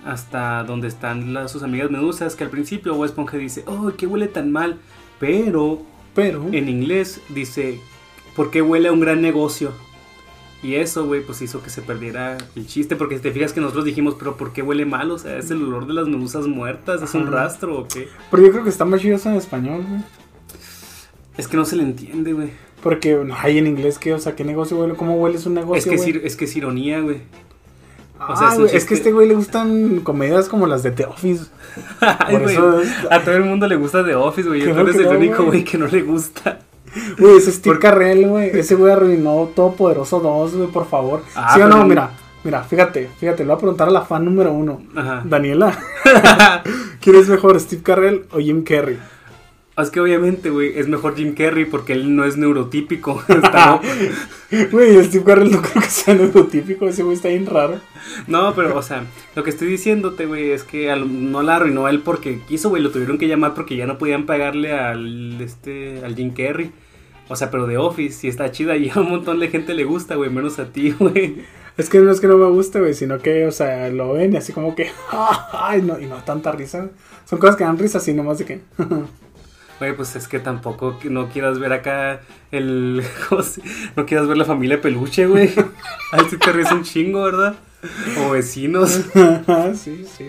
hasta donde están las, sus amigas medusas, que al principio Bob Esponja dice, oh, ¿qué huele tan mal? Pero Pero. en inglés dice, ¿por qué huele a un gran negocio? Y eso, güey, pues hizo que se perdiera el chiste, porque si te fijas que nosotros dijimos, pero ¿por qué huele mal? O sea, ¿es el olor de las medusas muertas? ¿Es un rastro o qué? Pero yo creo que está más chido eso en español, güey. Es que no se le entiende, güey. Porque no hay en inglés que, o sea, ¿qué negocio huele? ¿Cómo huele un negocio? Es que, es, güey? ir- es que es ironía, güey. Ah, o sea, es güey, es que a este güey le gustan comedias como las de The Office. Ay, Por güey, eso es- A todo el mundo le gusta The Office, güey. Tú eres el no, único, güey. güey, que no le gusta. Güey, ese Steve Carrell, güey. Ese güey arruinó Todopoderoso 2, güey, por favor. Ah, ¿Sí o no? Mira, mira, fíjate, fíjate, le voy a preguntar a la fan número uno. Ajá. Daniela, ¿quién es mejor, Steve Carrell o Jim Carrey? Es que obviamente, güey, es mejor Jim Carrey porque él no es neurotípico. Güey, Steve Carrell no creo que sea neurotípico, ese güey está bien raro. No, pero, o sea, lo que estoy diciéndote, güey, es que no la arruinó él porque quiso, güey, lo tuvieron que llamar porque ya no podían pagarle al, este, al Jim Carrey. O sea, pero de Office, sí está chida y a un montón de gente le gusta, güey, menos a ti, güey. Es que no es que no me guste, güey, sino que, o sea, lo ven y así como que, ay, no, y no tanta risa. Son cosas que dan risa así nomás de que, Güey, pues es que tampoco no quieras ver acá el... ¿cómo se- No quieras ver la familia peluche, güey. Ahí sí te ríes un chingo, ¿verdad? O vecinos. sí, sí,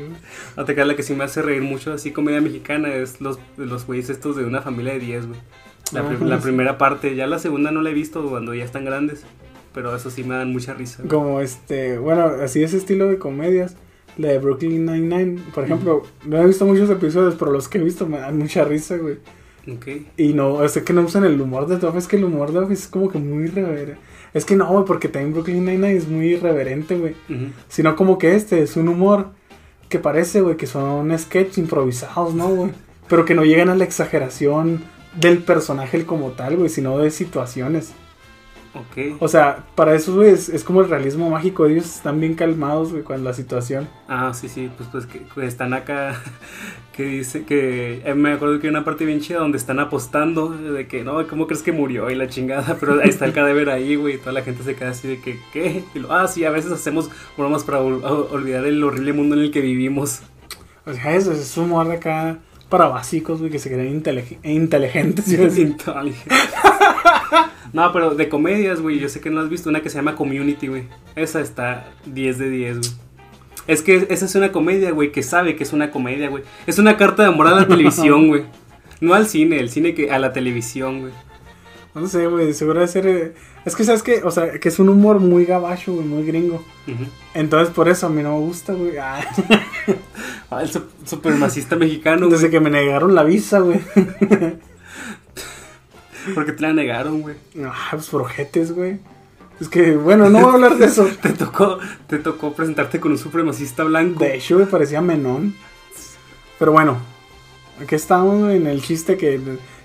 creas, la que sí me hace reír mucho así comedia mexicana es los, los güeyes estos de una familia de 10, güey. La, sí. primera parte, ya la segunda no la he visto cuando ya están grandes. Pero eso sí me dan mucha risa. güey. Como este, bueno, así ese estilo de comedias. La de Brooklyn Nine-Nine, por ejemplo, no he visto muchos episodios, pero los que he visto me dan mucha risa, güey. Y no, es que no usan el humor de Office, es que el humor de Office es como que muy irreverente. Es que no, güey, porque también Brooklyn Nine-Nine es muy irreverente, güey. Sino como que este es un humor que parece, güey, que son sketches improvisados, ¿no, güey? Pero que no llegan a la exageración del personaje como tal, güey, sino de situaciones. Ok. O sea, para eso, güey, es, es como el realismo mágico. Ellos están bien calmados, güey, con la situación. Ah, sí, sí, pues pues que están acá, que dice que, eh, me acuerdo que hay una parte bien chida donde están apostando, de que, no, ¿cómo crees que murió? Y la chingada, pero ahí está el cadáver ahí, güey, y toda la gente se queda así de que, ¿qué? Y lo, ah, sí, a veces hacemos bromas para ol- olvidar el horrible mundo en el que vivimos. O sea, eso es humor de acá para básicos, güey, que se creen intelig- inteligentes. iba a decir. Inteligente. No, pero de comedias, güey, yo sé que no has visto una que se llama Community, güey. Esa está 10 de 10, güey. Es que esa es una comedia, güey, que sabe que es una comedia, güey. Es una carta de amor a la televisión, güey. No al cine, el cine que a la televisión, güey. No sé, güey, seguro de ser... eh, Es que, ¿sabes qué? O sea, que es un humor muy gabacho, güey, muy gringo. Ujú. Entonces, por eso a mí no me gusta, güey. Ah, Ah, el su- supremacista mexicano, güey. desde que me negaron la visa, güey. Porque te la negaron, güey. Ah, pues por ojetes, güey. Es que, bueno, no voy a hablar de eso. Te tocó, te tocó presentarte con un supremacista blanco. De hecho, me parecía menón. Pero bueno, aquí estamos en el chiste que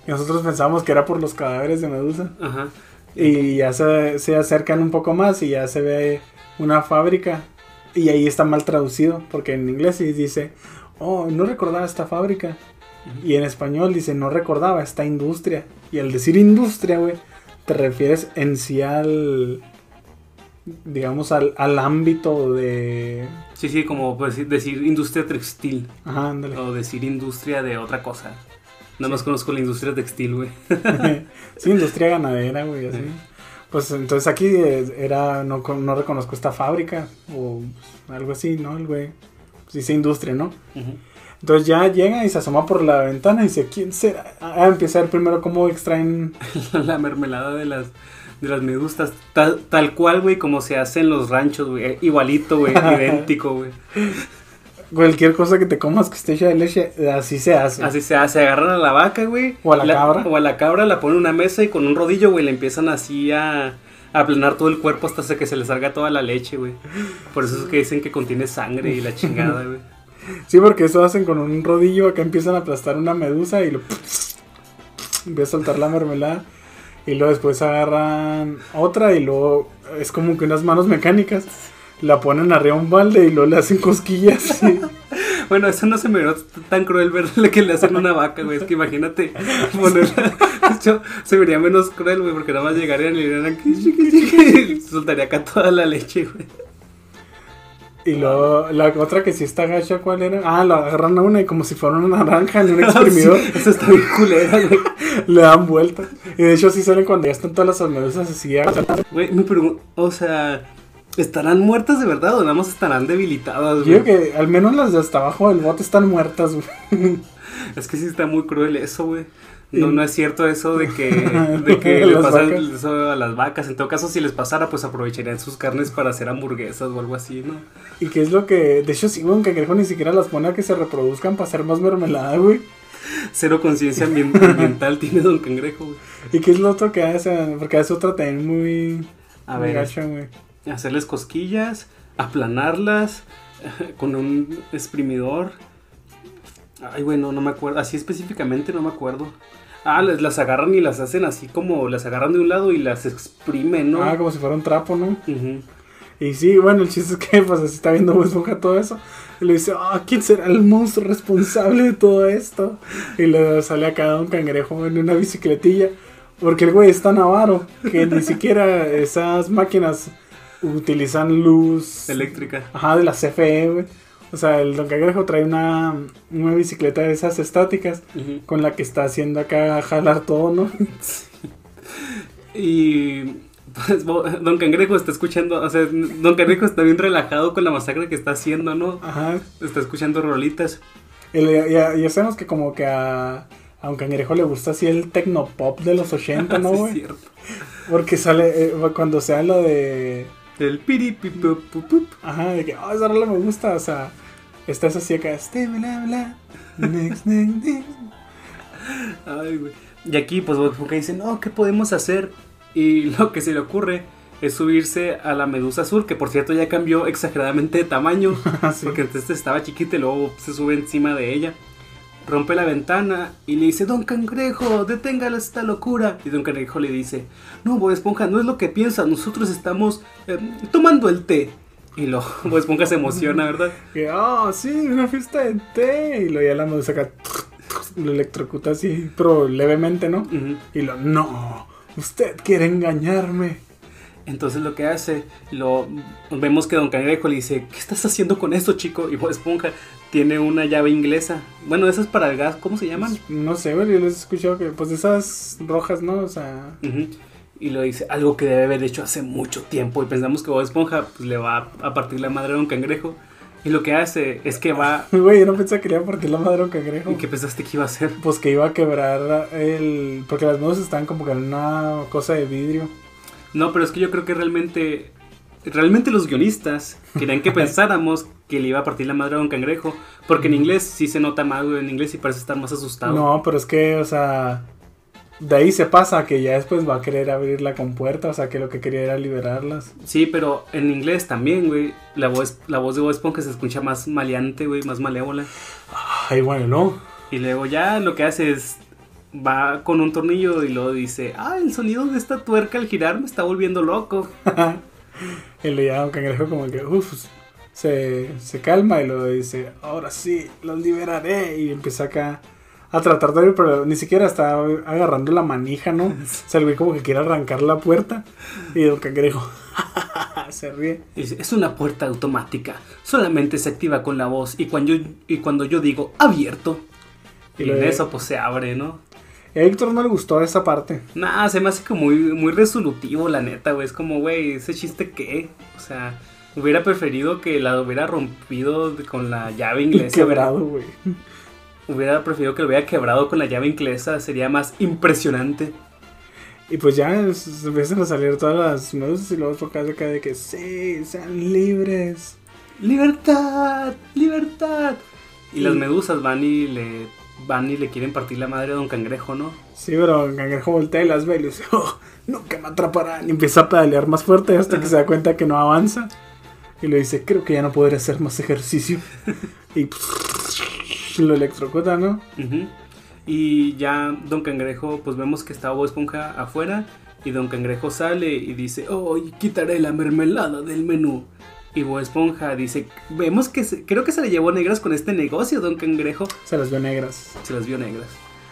que nosotros pensábamos que era por los cadáveres de Medusa. Ajá. Y ya se, se acercan un poco más y ya se ve una fábrica. Y ahí está mal traducido, porque en inglés sí dice, oh, no recordaba esta fábrica. Y en español dice, no recordaba esta industria. Y al decir industria, güey, te refieres en sí al, digamos, al, al ámbito de... Sí, sí, como pues, decir industria textil. Ajá, ándale. O decir industria de otra cosa. Nada más conozco la industria textil, güey. sí, industria ganadera, güey, así. Sí. Pues entonces aquí eh, era, no, con- no reconozco esta fábrica o algo así, ¿no? El güey, pues dice industria, ¿no? Ujú. Entonces ya llega y se asoma por la ventana y dice, ¿quién será? Ah, empieza a ver primero cómo extraen... la mermelada de las de las medusas. Tal, tal cual, güey, como se hace en los ranchos, güey. eh, Igualito, güey. idéntico, güey. Cualquier cosa que te comas que esté hecha de leche, así se hace. Así se hace. Agarran a la vaca, güey. O a la cabra. O a la cabra, la ponen en una mesa y con un rodillo, güey, le empiezan así a, a aplanar todo el cuerpo hasta que se le salga toda la leche, güey. Por eso es que dicen que contiene sangre y la chingada, güey. Sí, porque eso hacen con un rodillo, acá empiezan a aplastar una medusa y lo... Empieza a soltar la mermelada. Y luego después agarran otra y luego es como que unas manos mecánicas. La ponen arriba a un balde y luego le hacen cosquillas. Bueno, eso no se me vio tan cruel verle que le hacen una vaca, güey. Es que imagínate ponerla. Hecho, se vería menos cruel, güey, porque nada más llegarían y le dirían soltaría acá toda la leche, güey. Y luego, la otra que sí está gacha, ¿cuál era? Ah, la agarran a una y como si fuera una naranja en un exprimidor. Sí, eso está bien culera, güey. le dan vuelta. Y de hecho sí salen cuando ya están todas las medusas así. Güey, me pregunto, o sea, ¿estarán muertas de verdad o nada más estarán debilitadas, Yo güey? creo que al menos las de hasta abajo del bote están muertas, güey. Es que sí está muy cruel eso, güey. No, no es cierto eso de que, de que le Las pasa vacas. eso a las vacas. En todo caso, si les pasara, pues aprovecharían sus carnes para hacer hamburguesas o algo así, ¿no? Y que es lo que. De hecho, sí, güey, un cangrejo ni siquiera las pone a que se reproduzcan para hacer más mermelada, güey. Cero conciencia ambien- ambiental tiene Don Cangrejo, güey. ¿Y qué es lo otro que hace? Porque hace otra también muy. A muy ver, gacha, güey. hacerles cosquillas, aplanarlas con un exprimidor. Ay, bueno, no me acuerdo. Así específicamente no me acuerdo. Ah, les- las agarran y las hacen así como las agarran de un lado y las exprimen, ¿no? Ah, como si fuera un trapo, ¿no? Y sí, bueno, el chiste es que pues así está viendo Bob todo eso. Y le dice, ah, ¿quién será el monstruo responsable de todo esto? Y le sale acá un cangrejo en una bicicletilla. Porque el güey es tan avaro que ni siquiera esas máquinas utilizan luz Eléctrica. Ajá, de la CFE, güey. O sea, el Don Cangrejo trae una, una bicicleta de esas estáticas con la que está haciendo acá jalar todo, ¿no? Y pues Don Cangrejo está escuchando, o sea, Don Cangrejo está bien relajado con la masacre que está haciendo, ¿no? Ajá. Está escuchando rolitas. Y ya, ya sabemos que como que a, a un cangrejo le gusta así el tecnopop de los 80, ¿no, Sí, es güey? cierto. Porque sale, eh, cuando se habla de... El piri pi, pu, pu, pu. Ajá, de que, oh, esa rola me gusta, o sea, estás así acá, este, bla, bla, next, next, next. Ay, güey. Y aquí, pues, Bob Esponja dice, no, ¿qué podemos hacer? Y lo que se le ocurre es subirse a la medusa azul, que por cierto ya cambió exageradamente de tamaño, Así. porque antes estaba chiquita y luego se sube encima de ella. Rompe la ventana y le dice, Don Cangrejo, detenga esta locura. Y Don Cangrejo le dice, no, Bob Esponja, no es lo que piensas, nosotros estamos eh, tomando el té. Y lo, Bob Esponja se emociona, ¿verdad? Que, oh, sí, una fiesta de té. Y lo ya la medusa acá, lo electrocuta así, pero levemente, ¿no? Y lo, no, usted quiere engañarme. Entonces lo que hace, lo vemos que Don Cangrejo le dice, ¿qué estás haciendo con esto, chico? Y Bob Esponja tiene una llave inglesa. Bueno, esas para el gas, ¿cómo se llaman? No sé, güey, yo les he escuchado que, pues, esas rojas, ¿no? O sea, Ujú. Y lo dice, algo que debe haber hecho hace mucho tiempo. Y pensamos que Bob Esponja pues, le va a partir la madre a Don Cangrejo. Y lo que hace es que va... güey, yo no pensé que quería partir la madre a un cangrejo. ¿Y qué pensaste que iba a hacer? Pues que iba a quebrar el. Porque las medusas están como que en una cosa de vidrio. No, pero es que yo creo que realmente... Realmente los guionistas querían que pensáramos que le iba a partir la madre a Don Cangrejo. Porque en inglés sí se nota más, güey. En inglés sí parece estar más asustado. No, pero es que, o sea. De ahí se pasa que ya después va a querer abrir la compuerta. O sea, que lo que quería era liberarlas. Sí, pero en inglés también, güey. La voz, la voz de Bob Esponja se escucha más maleante, güey, más malévola. Ay, bueno, no. Y luego ya lo que hace es. Va con un tornillo y luego dice: Ah, el sonido de esta tuerca al girar me está volviendo loco. y le llama a un cangrejo como que, uff, se, se calma y lo dice, ahora sí, los liberaré. Y empieza acá a tratar de abrir, pero ni siquiera está agarrando la manija, ¿no? O sea, el güey como que quiere arrancar la puerta. Y el cangrejo se ríe. Es una puerta automática. Solamente se activa con la voz. Y cuando yo, y cuando yo digo abierto. Y en de- eso pues se abre, ¿no? Y a Héctor no le gustó esa parte. Nah, se me hace como muy, muy resolutivo, la neta, güey. Es como, güey, ese chiste qué. O sea, hubiera preferido que la hubiera rompido con la llave inglesa. Quebrado, güey. Hubiera preferido que lo hubiera quebrado con la llave inglesa. Sería más impresionante. Y pues ya es- empiezan a salir todas las medusas y luego toca acá de que sí, sean libres. ¡Libertad! ¡Libertad! Y las Y- medusas van y le van y le quieren partir la madre a Don Cangrejo, ¿no? Sí, pero el cangrejo voltea y las ve y le dice, oh, nunca me atraparán. Y empieza a pedalear más fuerte hasta que se da cuenta que no avanza. Y le dice, creo que ya no podré hacer más ejercicio. y lo electrocuta, ¿no? Y ya Don Cangrejo, pues vemos que está Bob Esponja afuera. Y Don Cangrejo sale y dice, oh, y quitaré la mermelada del menú. Y Bob Esponja dice, vemos que se- creo que se le llevó negras con este negocio, don Cangrejo. Se las vio negras. Se las vio negras.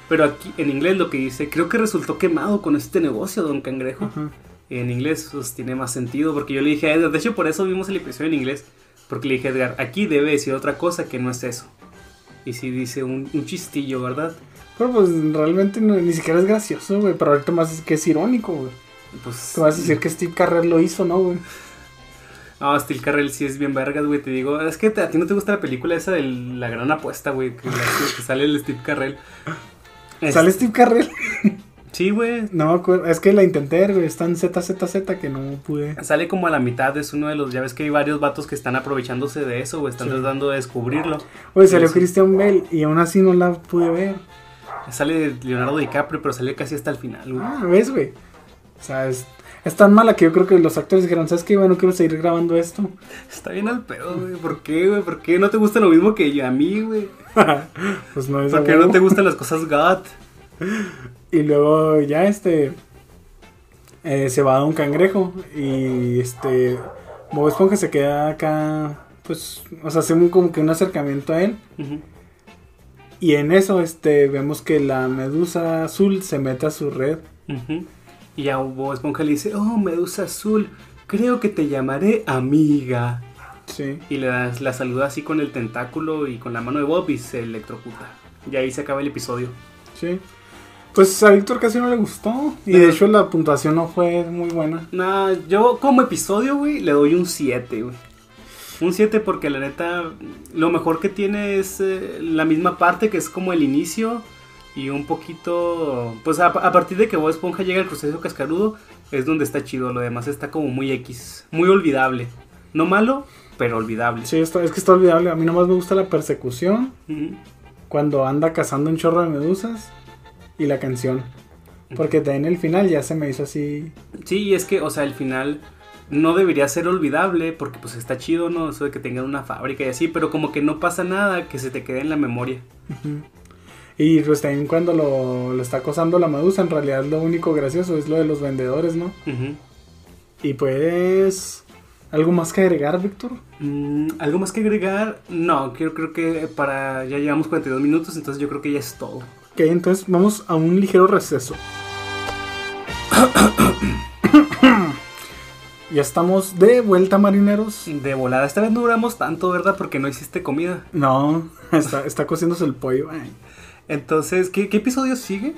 Pero aquí en inglés lo que dice, creo que resultó quemado con este negocio, don Cangrejo. Ajá. En inglés pues, tiene más sentido porque yo le dije a Edgar, de hecho por eso vimos el episodio en inglés, porque le dije a Edgar, aquí debe decir otra cosa que no es eso. Y sí dice un, un chistillo, ¿verdad? Pero pues realmente no- ni siquiera es gracioso, güey. Pero ahorita más es que es irónico, güey. Pues... Te vas a decir que Steve Carrer lo hizo, ¿no, güey? Ah, Steel Carrell sí es bien vergas, güey, te digo. Es que te- a ti no te gusta la película esa de la gran apuesta, güey, que, sale el Steve Carrell. Es- ¿Sale Steve Carrer? Sí, güey. No. Es que la intenté, güey. Está en ZZZ que no pude. Sale como a la mitad, es uno de los, ya ves que hay varios vatos que están aprovechándose de eso, güey, están Sí. tratando de descubrirlo. Güey, salió. Christian Bale y aún así no la pude ver. Sale Leonardo DiCaprio, pero sale casi hasta el final, güey. Ah, ¿ves, güey? O sea, es, es tan mala que yo creo que los actores dijeron, ¿sabes qué? Bueno, quiero seguir grabando esto. Está bien al pedo, güey. ¿Por qué, güey? ¿Por qué no te gusta lo mismo que yo- a mí, güey? pues no es ¿Por qué no te gustan las cosas God? Y luego ya este eh, se va a un cangrejo y este Bob Esponja se queda acá, pues, o sea, hace un- como que un acercamiento a él Ujú. y en eso este vemos que la medusa azul se mete a su red. Ujú. Y a Bob Esponja le dice, oh, Medusa Azul, creo que te llamaré amiga. Sí. Y das- la saluda así con el tentáculo y con la mano de Bob y se electrocuta. Y ahí se acaba el episodio. Sí. Pues a Víctor casi no le gustó y de hecho la puntuación no fue muy buena. Nah, yo como episodio, güey, le doy un 7, güey. Un 7 porque la neta, lo mejor que tiene es eh, la misma parte que es como el inicio y un poquito... Pues a, a partir de que Bob Esponja llega al crustáceo cascarudo es donde está chido, lo demás está como muy X, muy olvidable. No malo, pero olvidable. Sí, está- es que está olvidable. A mí nomás me gusta la persecución cuando anda cazando un chorro de medusas y la canción. Porque en el final ya se me hizo así. Sí, y es que, o sea, el final no debería ser olvidable porque pues está chido, ¿no? Eso de que tengan una fábrica y así, pero como que no pasa nada que se te quede en la memoria. Ujú. Y pues también cuando lo, lo está acosando la medusa, en realidad lo único gracioso es lo de los vendedores, ¿no? Y pues... ¿Algo más que agregar, Víctor? Mm, ¿Algo más que agregar? No, creo, creo que para... Ya llevamos 42 minutos, entonces yo creo que ya es todo. Ok, entonces vamos a un ligero receso. ya estamos de vuelta, marineros. De volada, esta vez no duramos tanto, ¿verdad? Porque no hiciste comida. No, está, está cociéndose el pollo. Ay. Entonces, ¿qué, qué episodio sigue?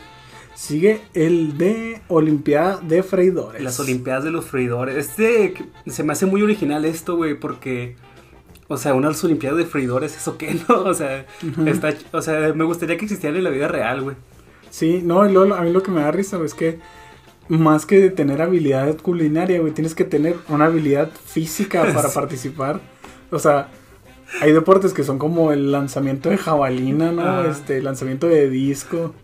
Sigue el de Olimpiada de Freidores. Las Olimpiadas de los Freidores. Este se me hace muy original esto, güey, porque. O sea, unas Olimpiadas de Freidores, ¿eso qué, no? O sea, Ujú. está, o sea, me gustaría que existieran en la vida real, güey. Sí, no, y luego a mí lo que me da risa güey, es que más que tener habilidad culinaria, güey, tienes que tener una habilidad física para Sí. participar. O sea, hay deportes que son como el lanzamiento de jabalina, ¿no? Ah. Este, lanzamiento de disco.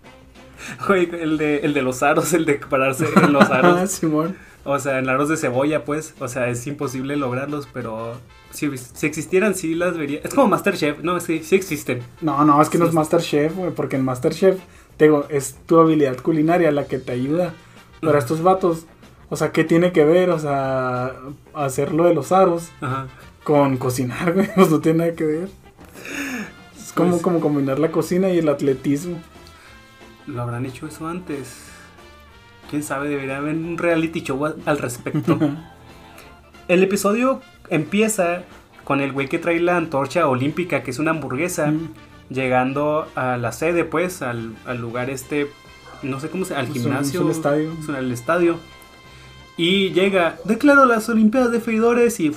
Güey, el de, el de los aros, el de pararse en los Ah, aros. Simón. O sea, en aros de cebolla, pues. O sea, es imposible lograrlos, pero si, si existieran, sí las vería. Es como Masterchef, no, sí, sí existen. No, no, es que no es Masterchef, güey, porque en Masterchef, te digo, es tu habilidad culinaria la que te ayuda. Pero estos vatos, o sea, ¿qué tiene que ver? O sea, hacerlo de los aros Ajá. Con cocinar, güey, pues no tiene nada que ver. Es como, Pues- como combinar la cocina y el atletismo. ¿Lo habrán hecho eso antes? Quién sabe, debería haber un reality show al respecto. El episodio empieza con el güey que trae la antorcha olímpica, que es una hamburguesa, Mm. llegando a la sede, pues, al, al lugar este, no sé cómo se al Es un- gimnasio. es un estadio. es al estadio. Y llega, declaro las Olimpiadas de Freidores y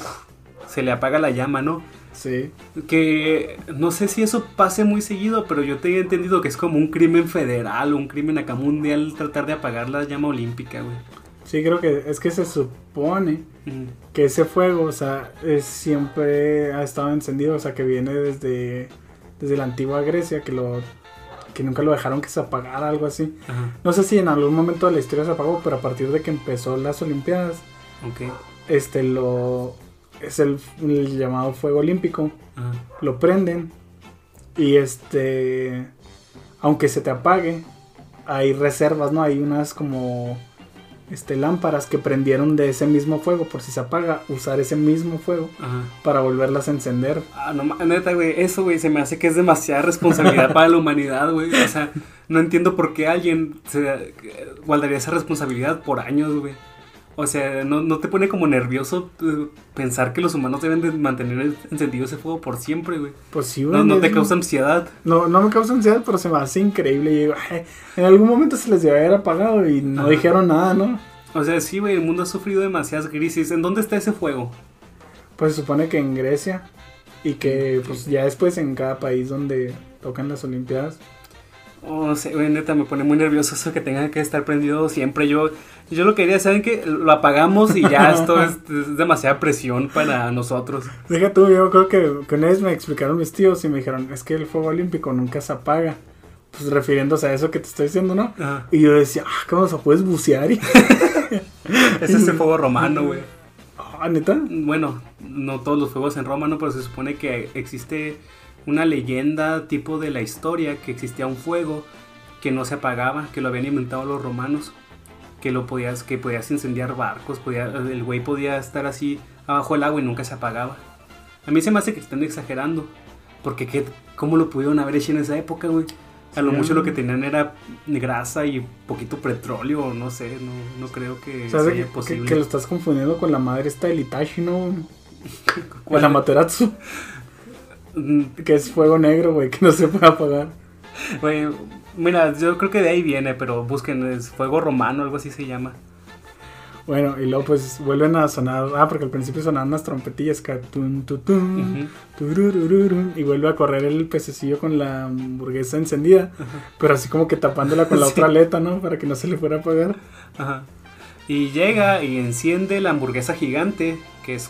se le apaga la llama, ¿no? Sí. Que no sé si eso pase muy seguido, pero yo te he entendido que es como un crimen federal o un crimen acá mundial tratar de apagar la llama olímpica, güey. Sí, creo que es que se supone Mm. que ese fuego, o sea, es- siempre ha estado encendido, o sea, que viene desde, desde la antigua Grecia, que lo que nunca lo dejaron que se apagara, algo así. Ajá, No sé si en algún momento de la historia se apagó, pero a partir de que empezó las Olimpiadas, ok. este lo es el, el llamado fuego olímpico. Ajá. Lo prenden y este aunque se te apague, hay reservas, ¿no? Hay unas como este, lámparas que prendieron de ese mismo fuego. Por si se apaga, usar ese mismo fuego Ajá. para volverlas a encender. Ah, no, neta, güey, eso, güey, se me hace que es demasiada responsabilidad para la humanidad, güey. O sea, no entiendo por qué alguien se guardaría esa responsabilidad por años, güey. O sea, ¿no, no te pone como nervioso eh, pensar que los humanos deben de mantener encendido ese fuego por siempre, güey? Pues sí, güey. No, no te causa ansiedad. No, no me causa ansiedad, pero se me hace increíble. Y digo, "Ay, en algún momento se les debe haber apagado y no Ajá. dijeron nada, ¿no? O sea, sí, güey, el mundo ha sufrido demasiadas crisis. ¿En dónde está ese fuego? Pues se supone que en Grecia y que pues ya después en cada país donde tocan las Olimpiadas. Oh, no sé, güey, neta, me pone muy nervioso eso que tenga que estar prendido siempre. Yo, yo lo quería, ¿saben qué? Lo apagamos y ya esto es, es demasiada presión para nosotros. Deja tú, yo creo que, que una vez me explicaron mis tíos y me dijeron, es que el fuego olímpico nunca se apaga. Pues refiriéndose a eso que te estoy diciendo, ¿no? Ajá. Y yo decía, ah, ¿cómo se puedes bucear? Es ese fuego romano, güey. ah, neta. Bueno, no todos los fuegos en Roma, ¿no? Pero se supone que existe una leyenda tipo de la historia que existía un fuego que no se apagaba, que lo habían inventado los romanos, que lo podías, que podías incendiar barcos, podía, el güey podía estar así abajo del agua y nunca se apagaba. A mí se me hace que están exagerando, porque ¿qué, ¿cómo lo pudieron haber hecho en esa época, güey? A lo Sí. mucho lo que tenían era grasa y poquito petróleo, no sé, no, no creo que sea, que, posible. que- que lo estás confundiendo con la madre esta del Itachi, ¿no? ¿Cuál? El Amaterasu, Mm, que es fuego negro, güey, que no se puede apagar. Güey, mira, yo creo que de ahí viene, pero busquen, es fuego romano, algo así se llama. Bueno, y luego pues vuelven a sonar, ah, porque al principio sonaban unas trompetillas, que tun, tu, tun, y vuelve a correr el pececillo con la hamburguesa encendida, pero así como que tapándola con la Sí. otra aleta, ¿no? Para que no se le fuera a apagar. Ajá. Y llega y enciende la hamburguesa gigante, que es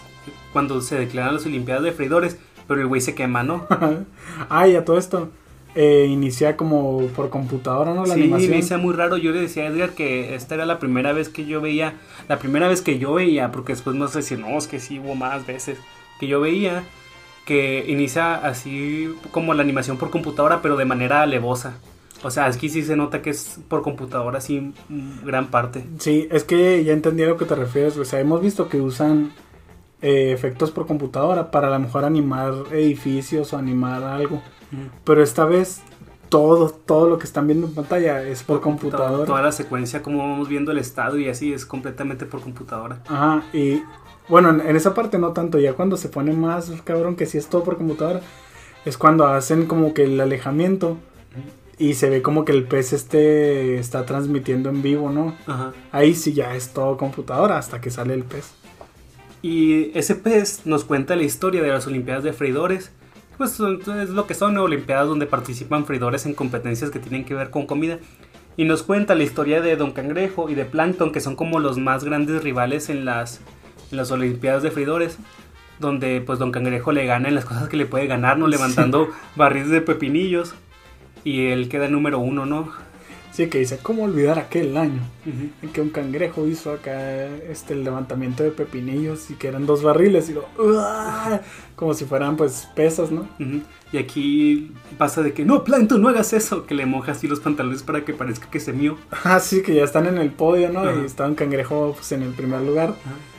cuando se declaran las Olimpiadas de Freidores, pero el güey se quema, ¿no? ah, y a todo esto, eh, inicia como por computadora, ¿no? La sí, animación. inicia muy raro. Yo le decía a Edgar que esta era la primera vez que yo veía, la primera vez que yo veía, porque después no sé si no, es que sí hubo más veces, que yo veía que inicia así como la animación por computadora, pero de manera alevosa. O sea, aquí sí se nota que es por computadora, así mm, gran parte. Sí, es que ya entendí a lo que te refieres. O sea, hemos visto que usan eh, efectos por computadora para a lo mejor animar edificios o animar algo. Pero esta vez todo, todo lo que están viendo en pantalla es por, computadora. Toda la secuencia, como vamos viendo el estado y así, es completamente por computadora. Ajá, y bueno, en, en esa parte no tanto. Ya cuando se pone más cabrón que si es todo por computadora, es cuando hacen como que el alejamiento y se ve como que el pez este está transmitiendo en vivo, ¿no? Ajá. Ahí sí ya es todo computadora hasta que sale el pez. Y ese pez nos cuenta la historia de las Olimpiadas de Freidores. Pues son- es lo que son. Olimpiadas donde participan freidores en competencias que tienen que ver con comida. Y nos cuenta la historia de Don Cangrejo y de Plankton, que son como los más grandes rivales en las, en las Olimpiadas de Freidores. Donde pues Don Cangrejo le gana en las cosas que le puede ganar, ¿no? Levantando barriles de pepinillos. Y él queda número uno, ¿no? Sí, que dice, ¿cómo olvidar aquel año? En que un cangrejo hizo acá este el levantamiento de pepinillos y que eran dos barriles y lo, ¡Uah! como si fueran pues pesas, ¿no? Y aquí pasa de que no, Plankton, no hagas eso. Que le moja así los pantalones para que parezca que se mió. Ah, sí, que ya están en el podio, ¿no? Y está un cangrejo pues en el primer lugar.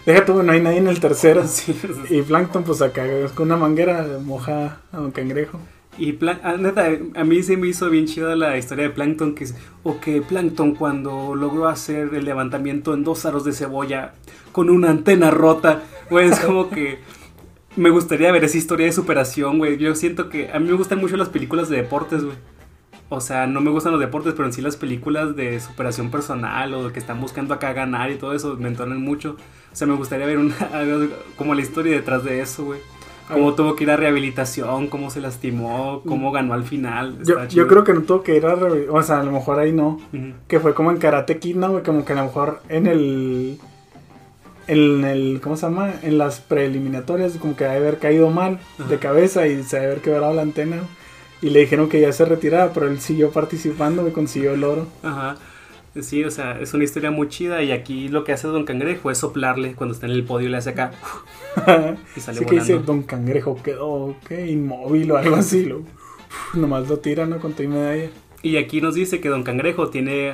Deja tú, no hay nadie en el tercero. Sí, Y Plankton pues acá con una manguera moja a un cangrejo. Y Plan- ah, neta, a mí se me hizo bien chida la historia de Plankton. Que es, o que Plankton cuando logró hacer el levantamiento en dos aros de cebolla con una antena rota. Güey, es como que me gustaría ver esa historia de superación, güey. Yo siento que a mí me gustan mucho las películas de deportes, güey. O sea, no me gustan los deportes, pero en sí las películas de superación personal o que están buscando acá ganar y todo eso me entonan mucho. O sea, me gustaría ver una, como la historia detrás de eso, güey. Cómo tuvo que ir a rehabilitación, cómo se lastimó, cómo ganó al final. Yo, creo que no tuvo que ir a... revi- O sea, a lo mejor ahí no. Que fue como en Karate Kid, ¿no? Como que a lo mejor en el... En el... ¿Cómo se llama? En las preliminatorias como que debe haber caído mal de cabeza y se debe haber quebrado la antena. Y le dijeron que ya se retiraba, pero él siguió participando y consiguió el oro. Ajá. Sí, o sea, es una historia muy chida y aquí lo que hace Don Cangrejo es soplarle cuando está en el podio, le hace acá y sale Así que dice, volando. Don Cangrejo quedó ¿qué? inmóvil o algo así. Lo, nomás lo tira, ¿no? Con tu medalla. Y aquí nos dice que Don Cangrejo tiene,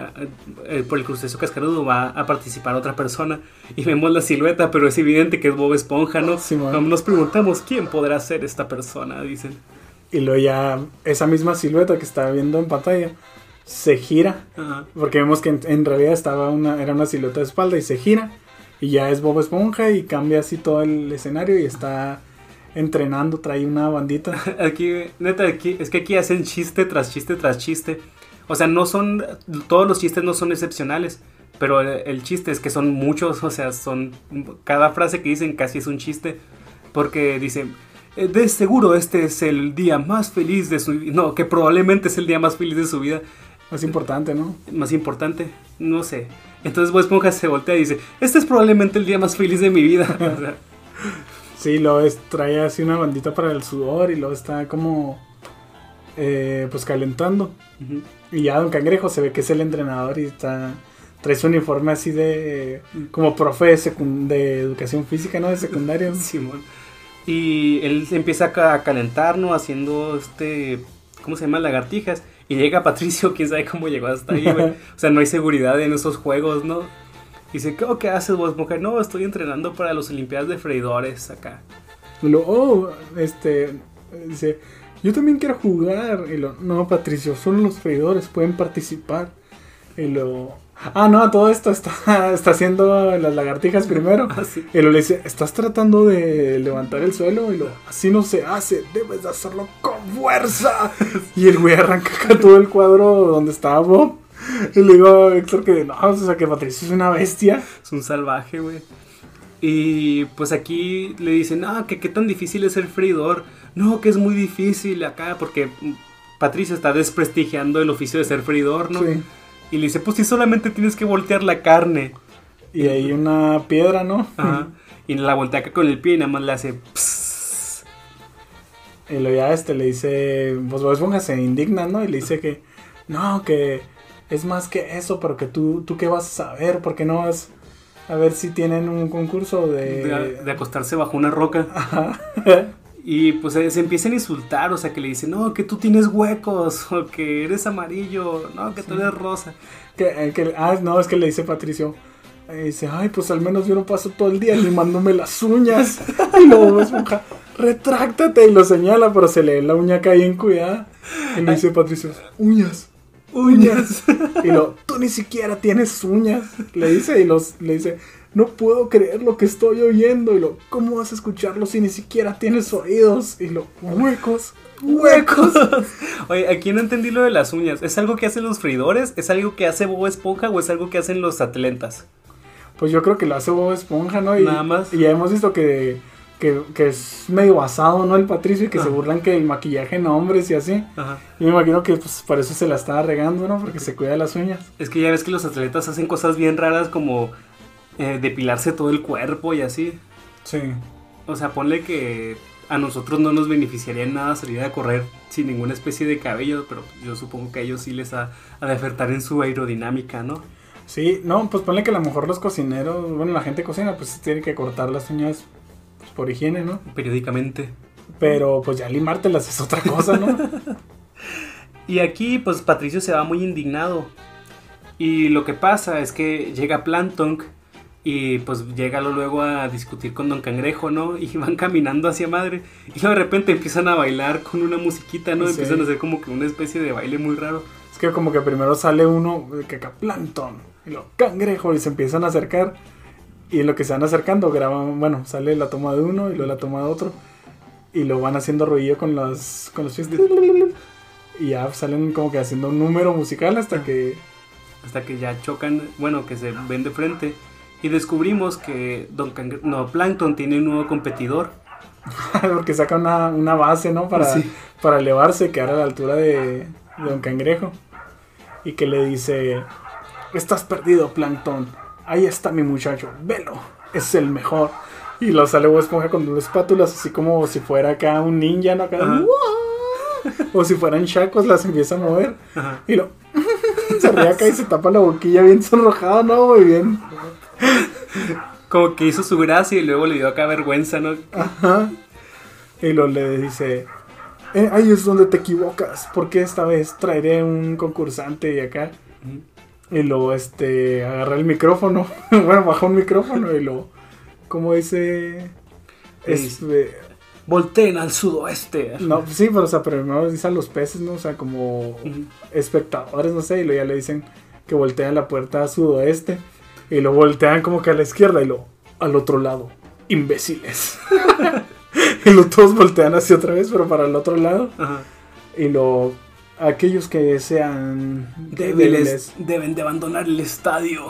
eh, por el crucero cascarudo, va a participar otra persona. Y vemos la silueta, pero es evidente que es Bob Esponja, ¿no? Sí. Nos preguntamos quién podrá ser esta persona, dicen. Y luego ya esa misma silueta que está viendo en pantalla se gira. Ajá. Porque vemos que en, en realidad estaba una, era una silueta de espalda y se gira. Y ya es Bob Esponja y cambia así todo el escenario y está entrenando, trae una bandita. Aquí, neta, aquí, es que aquí hacen chiste tras chiste tras chiste. O sea, no son, todos los chistes no son excepcionales. Pero el, el chiste es que son muchos, o sea, son, cada frase que dicen casi es un chiste. Porque dicen, "Eh, de seguro este es el día más feliz de su vida. No, que probablemente es el día más feliz de su vida. Es importante, ¿no? Más importante, no sé. Entonces Bob Esponja se voltea y dice, este es probablemente el día más feliz de mi vida. O sea, Sí, es- trae así una bandita para el sudor y luego está como eh, pues calentando. Y ya Don Cangrejo se ve que es el entrenador y está trae su uniforme así de como profe de, de educación física, ¿no? De secundaria. Simón. Y él empieza a calentar, ¿no? Haciendo este. ¿Cómo se llama? Lagartijas. Y llega Patricio, quién sabe cómo llegó hasta ahí, güey. O sea, no hay seguridad en esos juegos, ¿no? Dice, ¿qué, qué haces vos, mujer? No, estoy entrenando para los Olimpiadas de Freidores acá. Y lo, oh, este, dice, yo también quiero jugar. Y lo, no, Patricio, solo los freidores pueden participar. Y lo, ah, no, todo esto está, está haciendo las lagartijas primero. Así. Y lo le dice, estás tratando de levantar el suelo. Y lo, así no se hace, debes de hacerlo con fuerza. Y el güey arranca acá todo el cuadro donde estaba Bob. Y le digo a Héctor que no, o sea, que Patricio es una bestia. Es un salvaje, güey. Y pues aquí le dicen, no, que qué tan difícil es ser freidor. No, que es muy difícil acá, porque Patricio está desprestigiando el oficio de ser freidor, ¿no? Sí. Y le dice, pues si solamente tienes que voltear la carne. Y hay una piedra, ¿no? Ajá. Y la voltea acá con el pie y nada más le hace... Y luego ya este le dice, pues Bob Esponja se indigna, ¿no? Y le dice que, no, que es más que eso, pero que tú, tú qué vas a saber, porque no vas a ver si tienen un concurso de... De, de acostarse bajo una roca. Ajá. Y pues eh, se empiezan a insultar, o sea, que le dicen, no, que tú tienes huecos, o que eres amarillo, no, que tú eres rosa. que, eh, que- ah, no, es que le dice Patricio, eh, dice, ay, pues al menos yo no paso todo el día limándome las uñas. Y luego Bob Esponja, retráctate, y lo señala, pero se le la uña acá bien cuidada. Y le dice Patricio, uñas. uñas. Y lo, tú ni siquiera tienes uñas. Le dice y los, le dice, no puedo creer lo que estoy oyendo. Y lo, ¿cómo vas a escucharlo si ni siquiera tienes oídos? Y lo, huecos, huecos. Oye, aquí no entendí lo de las uñas. ¿Es algo que hacen los freidores? ¿Es algo que hace Bob Esponja o es algo que hacen los atletas? Pues yo creo que lo hace Bob Esponja, ¿no? Y, Nada más. Y ya hemos visto que, que, que es medio basado, ¿no? El Patricio y que se burlan que el maquillaje en hombres y así. Ajá. Y me imagino que pues por eso se la estaba regando, ¿no? Porque se cuida las uñas. Es que ya ves que los atletas hacen cosas bien raras como eh, depilarse todo el cuerpo y así. Sí. O sea, ponle que a nosotros no nos beneficiaría en nada salir a correr sin ninguna especie de cabello, pero yo supongo que a ellos sí les ha, de afectar en su aerodinámica, ¿no? Sí, no, pues ponle que a lo mejor los cocineros, bueno, la gente cocina, pues tiene que cortar las uñas pues, por higiene, ¿no? Periódicamente. Pero pues ya limártelas es otra cosa, ¿no? Y aquí, pues Patricio se va muy indignado. Y lo que pasa es que llega Plankton y pues llega luego a discutir con Don Cangrejo, ¿no? Y van caminando hacia madre. Y de repente empiezan a bailar con una musiquita, ¿no? Sí. Empiezan a hacer como que una especie de baile muy raro. es que como que primero sale uno de que acá plancton y lo cangrejo y se empiezan a acercar. Y en lo que se van acercando graban, bueno, sale la toma de uno y luego la toma de otro. Y lo van haciendo ruido con los, con los pies. Y ya salen como que haciendo un número musical hasta que... Hasta que ya chocan, bueno, que se ven de frente. Y descubrimos que Don Cangre- no, Plankton tiene un nuevo competidor. Porque saca una, una base, ¿no? Para, Sí. para elevarse, quedar a la altura de, de Don Cangrejo. Y que le dice, estás perdido, Plankton. Ahí está mi muchacho, velo, es el mejor. Y lo sale Bob Esponja con dos espátulas, así como si fuera acá un ninja, ¿no? Acá. O si fueran chacos, las empieza a mover. Ajá. Y lo... se ríe acá y se tapa la boquilla bien sonrojado, ¿no? Muy bien. Como que hizo su gracia y luego le dio acá vergüenza, ¿no? Ajá. Y lo le dice, eh, ahí es donde te equivocas, porque esta vez traeré un concursante y acá. Y luego, este, agarra el micrófono, bueno, bajó un micrófono y lo, como dice, Es- este, Volteen al sudoeste. no, sí, pero o sea, primero dice a los peces, ¿no? O sea, como espectadores, no sé, y luego ya le dicen que voltean la puerta a sudoeste y lo voltean como que a la izquierda y lo al otro lado, imbéciles. y lo todos voltean hacia otra vez, pero para el otro lado. Ajá. Y lo aquellos que sean Débiles deben de abandonar el estadio.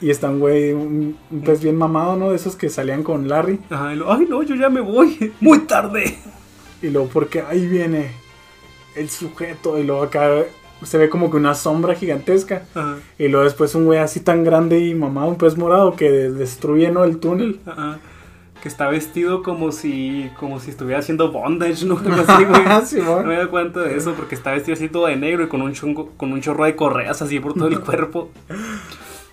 y están güey un, un pez bien mamado, ¿no? De esos que salían con Larry Ajá, y lo, Ay, no, yo ya me voy. Muy tarde. y luego porque ahí viene el sujeto y luego acá se ve como que una sombra gigantesca. Ajá. Y luego después un güey así tan grande y mamado, un pez morado que destruye ¿no? el túnel. Ajá. Que está vestido como si como si estuviera haciendo bondage, ¿no? Así, güey. No me da cuenta de eso porque está vestido así todo de negro y con un chongo, con un chorro de correas así por todo el cuerpo.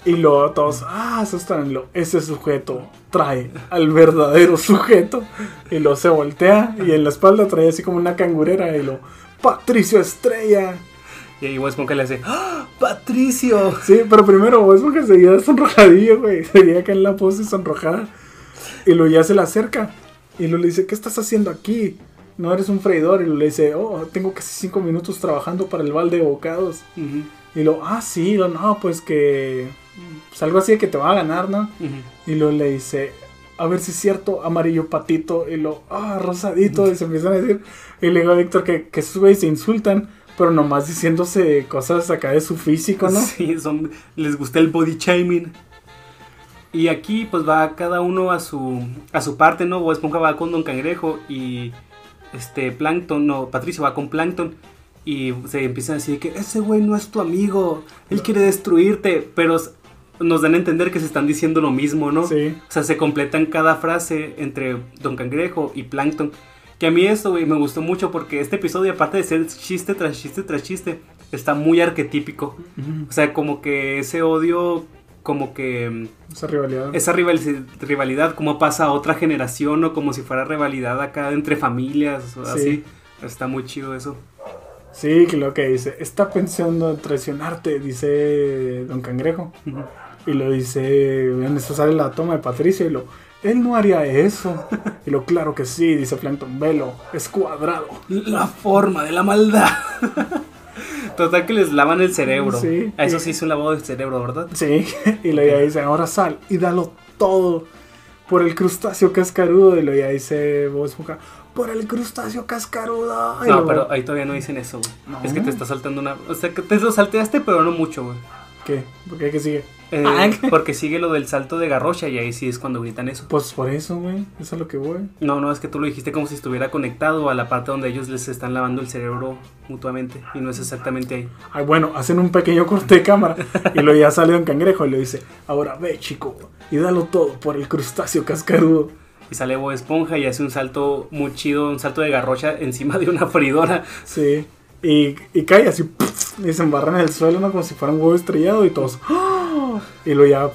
Y luego todos, ah, asustan. Lo, ese sujeto trae al verdadero sujeto. Y lo se voltea y en la espalda trae así como una cangurera. Y lo, Patricio Estrella. Y ahí Bob Esponja le hace, ¡Ah, Patricio. Sí, pero primero es porque seguía sonrojadillo, güey. Seguía acá en la pose sonrojada. Y luego ya se le acerca. Y luego le dice, ¿qué estás haciendo aquí? No eres un freidor. Y luego le dice, oh, tengo casi cinco minutos trabajando para el balde de bocados. Ujú, Y lo, ah, sí, lo, no, pues que. Pues algo así de que te va a ganar, ¿no? ujú. Y luego le dice, a ver si es cierto, amarillo patito. Y lo, ah, rosadito. Y se empiezan a decir. Y le digo a Víctor que, que esos güeyes se insultan, pero nomás diciéndose cosas acá de su físico, ¿no? Sí, son, les gusta el body shaming. Y aquí pues va cada uno a su a su parte, ¿no? Bob Esponja va con Don Cangrejo y este Plankton, no, Patricio va con Plankton y se empiezan a decir que ese güey no es tu amigo, él quiere destruirte, pero nos dan a entender que se están diciendo lo mismo, ¿no? Sí. O sea, se completan cada frase entre Don Cangrejo y Plankton. Que a mí esto, güey, me gustó mucho porque este episodio, aparte de ser chiste tras chiste tras chiste, está muy arquetípico. O sea, como que ese odio, como que Esa rivalidad. esa rival- rivalidad, como pasa a otra generación o como si fuera rivalidad acá entre familias o Sí. así. Está muy chido eso. Sí, que lo que dice, está pensando en traicionarte, dice Don Cangrejo. Y lo dice, en eso sale la toma de Patricio y lo, él no haría eso. Y lo, claro que sí, dice Plankton, velo, es cuadrado. La forma de la maldad. Total que les lavan el cerebro. Sí. A eso sí es un lavado del cerebro, ¿verdad? Sí, y lo ya dice, ahora sal y dalo todo por el crustáceo cascarudo. Y lo ya dice Bob Esponja, por el crustáceo cascarudo. No, luego, pero ahí todavía no dicen eso, güey. No. Es que te está saltando una... O sea, que te lo salteaste, pero no mucho, güey. ¿Qué? ¿Por qué? ¿Qué sigue? Eh, Ah, porque sigue lo del salto de garrocha y ahí sí es cuando gritan eso. Pues por eso, güey, eso es a lo que voy. No, no, es que tú lo dijiste como si estuviera conectado a la parte donde ellos les están lavando el cerebro mutuamente y no es exactamente ahí. Ay, bueno, hacen un pequeño corte de cámara y luego ya sale un cangrejo y le dice, ahora ve chico y dalo todo por el crustáceo cascarudo. Y sale Bob Esponja y hace un salto muy chido, un salto de garrocha encima de una freidora. Sí, y, y cae así y se embarra en el suelo, ¿no? Como si fuera un huevo estrellado y todos. ¡ah! Y luego ya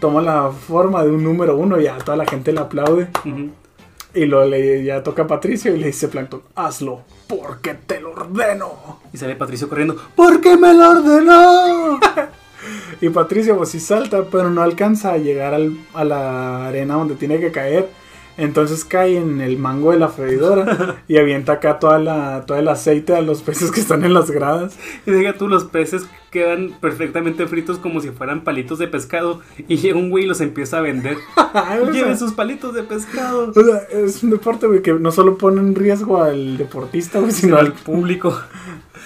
toma la forma de un número uno y ya toda la gente le aplaude. Y luego le, ya toca a Patricio y le dice Plankton, hazlo porque te lo ordeno. Y sale Patricio corriendo. ¿Por qué me lo ordenó? Y Patricio pues sí salta, pero no alcanza a llegar al- a la arena donde tiene que caer. Entonces cae en el mango de la freidora y avienta acá toda la, todo el aceite a los peces que están en las gradas. Y diga tú, los peces quedan perfectamente fritos como si fueran palitos de pescado. Y llega un güey y los empieza a vender. Lleven sus palitos de pescado. o sea, es un deporte güey, que no solo pone en riesgo al deportista, güey, sino Sino al al... público.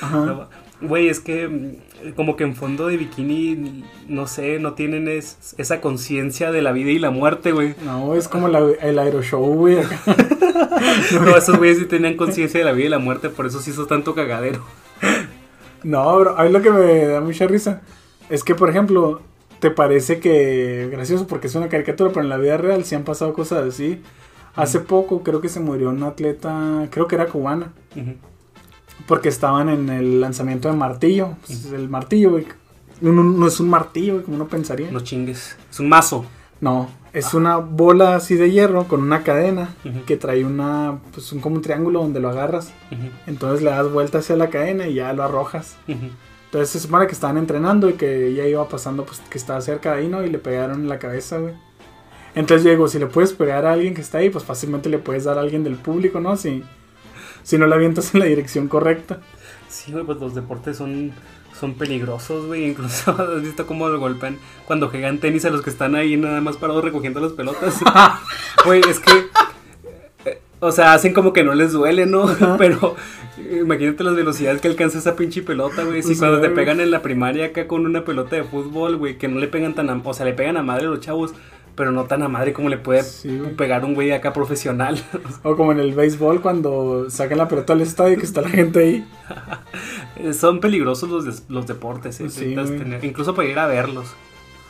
Ajá. Güey, es que mm, como que en fondo de bikini, no sé, no tienen es- esa conciencia de la vida y la muerte, güey. No, es como la- el aeroshow, güey. No, esos güeyes sí tenían conciencia de la vida y la muerte, por eso sí hizo tanto cagadero. No, bro, a mí lo que me da mucha risa es que, por ejemplo, te parece que gracioso porque es una caricatura, pero en la vida real sí han pasado cosas así. Hace poco creo que se murió una atleta, creo que era cubana, Ujú. Porque estaban en el lanzamiento de martillo. Pues, el martillo, güey. No, no- no es un martillo, güey, como uno pensaría. No chingues. Es un mazo. No, Es una bola así de hierro con una cadena que trae una, pues un, como un triángulo donde lo agarras. Entonces le das vuelta hacia la cadena y ya lo arrojas. Entonces se supone que estaban entrenando y que ya iba pasando, pues que estaba cerca de ahí, ¿no? Y le pegaron en la cabeza, güey. Entonces yo digo, si le puedes pegar a alguien que está ahí, pues fácilmente le puedes dar a alguien del público, ¿no? Si, si no la avientas en la dirección correcta. Sí, güey, pues los deportes son, son peligrosos, güey. Incluso has visto cómo lo golpean cuando juegan tenis a los que están ahí nada más parados recogiendo las pelotas. Güey, es que. eh, O sea, hacen como que no les duele, ¿no? Pero imagínate las velocidades que alcanza esa pinche pelota, güey. Si Sí, cuando te pegan en la primaria acá con una pelota de fútbol, güey, que no le pegan tan a, O sea, le pegan a madre a los chavos, pero no tan a madre como le puede Sí, pegar un güey acá profesional. O como en el béisbol cuando sacan la pelota al estadio y que está la gente ahí. Son peligrosos los, los deportes, ¿eh? Sí, tener- incluso para ir a verlos.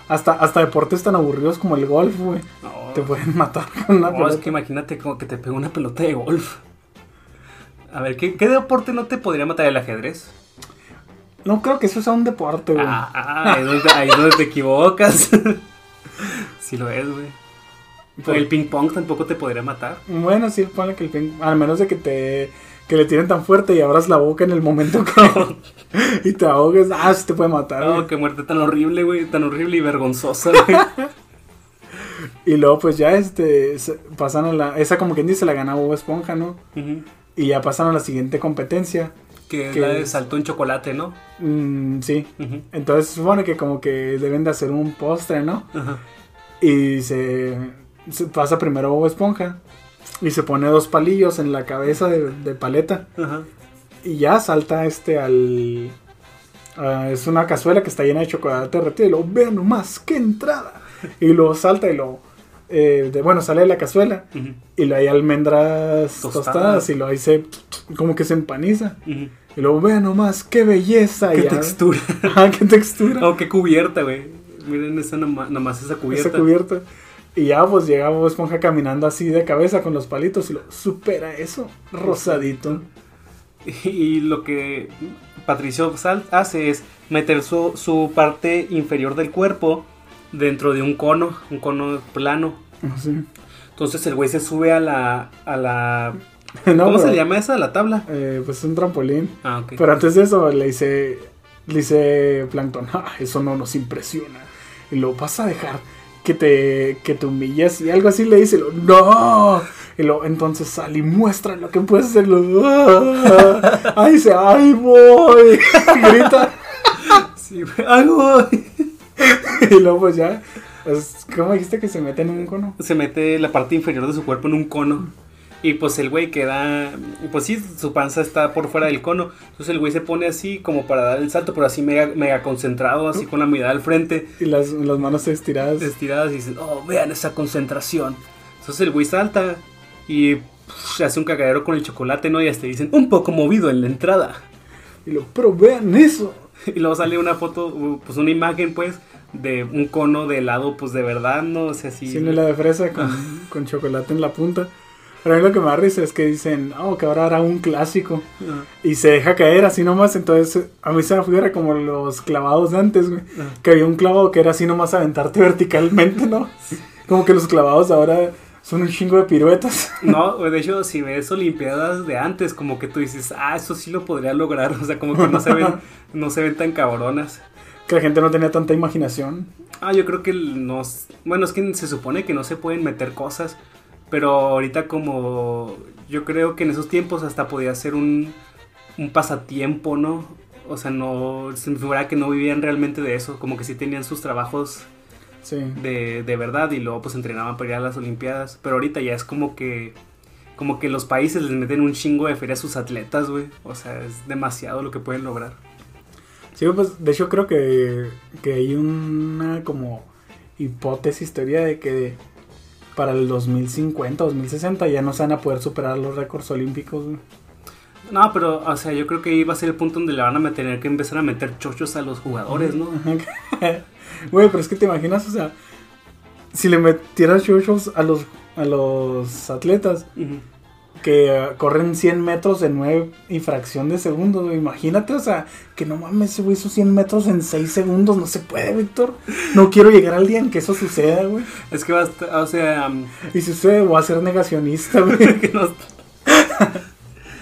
Hasta, hasta deportes tan aburridos como el golf, güey. No, Te pueden matar con una no, pelota. es que imagínate como que te pega una pelota de golf. A ver, ¿qué, qué deporte no te podría matar el ajedrez? No creo que eso sea un deporte, güey. Ah, ah, ahí, es donde, ahí es donde te equivocas. sí lo es, güey. Por- El ping pong tampoco te podría matar. Bueno, sí, ponle que el ping, al menos de que te que le tiren tan fuerte y abras la boca en el momento que y te ahogues, ah, sí te puede matar. No, güey. qué muerte tan horrible, güey. Tan horrible y vergonzosa, güey. Y luego pues ya este pasan a la esa como quien dice la gana Bob Esponja, ¿no? Y ya pasan a la siguiente competencia. Que es ¿Qué la de es? saltó en chocolate, ¿no? Mm, sí. Ujú. Entonces se supone que como que deben de hacer un postre, ¿no? Y se, se pasa primero Bob Esponja y se pone dos palillos en la cabeza de, de paleta. Y ya salta este al. es una cazuela que está llena de chocolate derretido. Y lo vean nomás, qué entrada. Y luego salta y lo. eh, de- bueno, sale de la cazuela. Y luego hay almendras tostadas. Tostadas. y luego ahí se. como que se empaniza. Y luego vean nomás, qué belleza. Qué ya- textura. Ajá, qué textura. Oh, qué cubierta, güey. Miren esa nomás, esa cubierta. Esa cubierta. Y ya pues llega Bob Esponja caminando así de cabeza con los palitos. Y lo supera eso. Rosadito. Y lo que Patricio Sal hace es meter su, su parte inferior del cuerpo dentro de un cono, un cono plano. Así. Entonces el güey se sube a la... A la No, ¿Cómo se pero, le llama esa? ¿La tabla? eh, pues un trampolín. Ah, ok. Pero antes de eso le dice, le dice Plankton, "Ah, eso no nos impresiona. Y lo vas a dejar que te, que te humilles y algo así le dice, lo, no. Y lo, entonces sal y muestra lo que puedes hacer. Lo, "Ah". Ahí dice, ay voy. Grita. Sí. ¡Ay, güey! Y luego pues ya, ¿cómo dijiste que se mete en un cono? Se mete la parte inferior de su cuerpo en un cono. Y pues el güey queda. Pues sí, su panza está por fuera del cono. Entonces el güey se pone así como para dar el salto, pero así mega, mega concentrado, así con la mirada al frente. Y las, las manos estiradas. estiradas y dicen, oh, vean esa concentración. Entonces el güey salta y pff, hace un cagadero con el chocolate, ¿no? Y hasta dicen, un poco movido en la entrada. Y lo, pero vean eso. Y luego sale una foto, pues una imagen, pues, de un cono de helado, pues de verdad, ¿no? O sea, así. Sí, la de fresa con, con chocolate en la punta. Pero a mí lo que me da risa es que dicen, oh, que ahora hará un clásico. Ajá. Y se deja caer así nomás. Entonces, a mí se me figura como los clavados de antes, güey. Ajá. Que había un clavado que era así nomás aventarte verticalmente, ¿no? Como que los clavados ahora son un chingo de piruetas. No, de hecho, si ves Olimpiadas de antes, como que tú dices, ah, eso sí lo podría lograr. O sea, como que no se ven, no se ven tan cabronas. Que la gente no tenía tanta imaginación. Ah, yo creo que nos... Bueno, es que se supone que no se pueden meter cosas, pero ahorita como... Yo creo que en esos tiempos hasta podía ser un, un pasatiempo, ¿no? O sea, no... Se me figura que no vivían realmente de eso, como que sí tenían sus trabajos Sí. de, de verdad y luego pues entrenaban para ir a las Olimpiadas. Pero ahorita ya es como que... Como que los países les meten un chingo de feria a sus atletas, güey. O sea, es demasiado lo que pueden lograr. Sí, pues de hecho creo que, que hay una como hipótesis, teoría de que para el 2050, 2060 ya no se van a poder superar los récords olímpicos. güey. No, pero, o sea, yo creo que ahí va a ser el punto donde le van a tener que empezar a meter chochos a los jugadores, ¿no? Güey, pero es que te imaginas, o sea, si le metieras chuchos a los, a los atletas, Ujú. Que uh, corren 100 metros en 9 y fracción de segundos, güey. Imagínate, o sea, que no mames, güey hizo 100 metros en 6 segundos. No se puede, Víctor. No quiero llegar al día en que eso suceda, güey. Es que va a estar, o sea, um, Y si sucede, voy a ser negacionista, güey.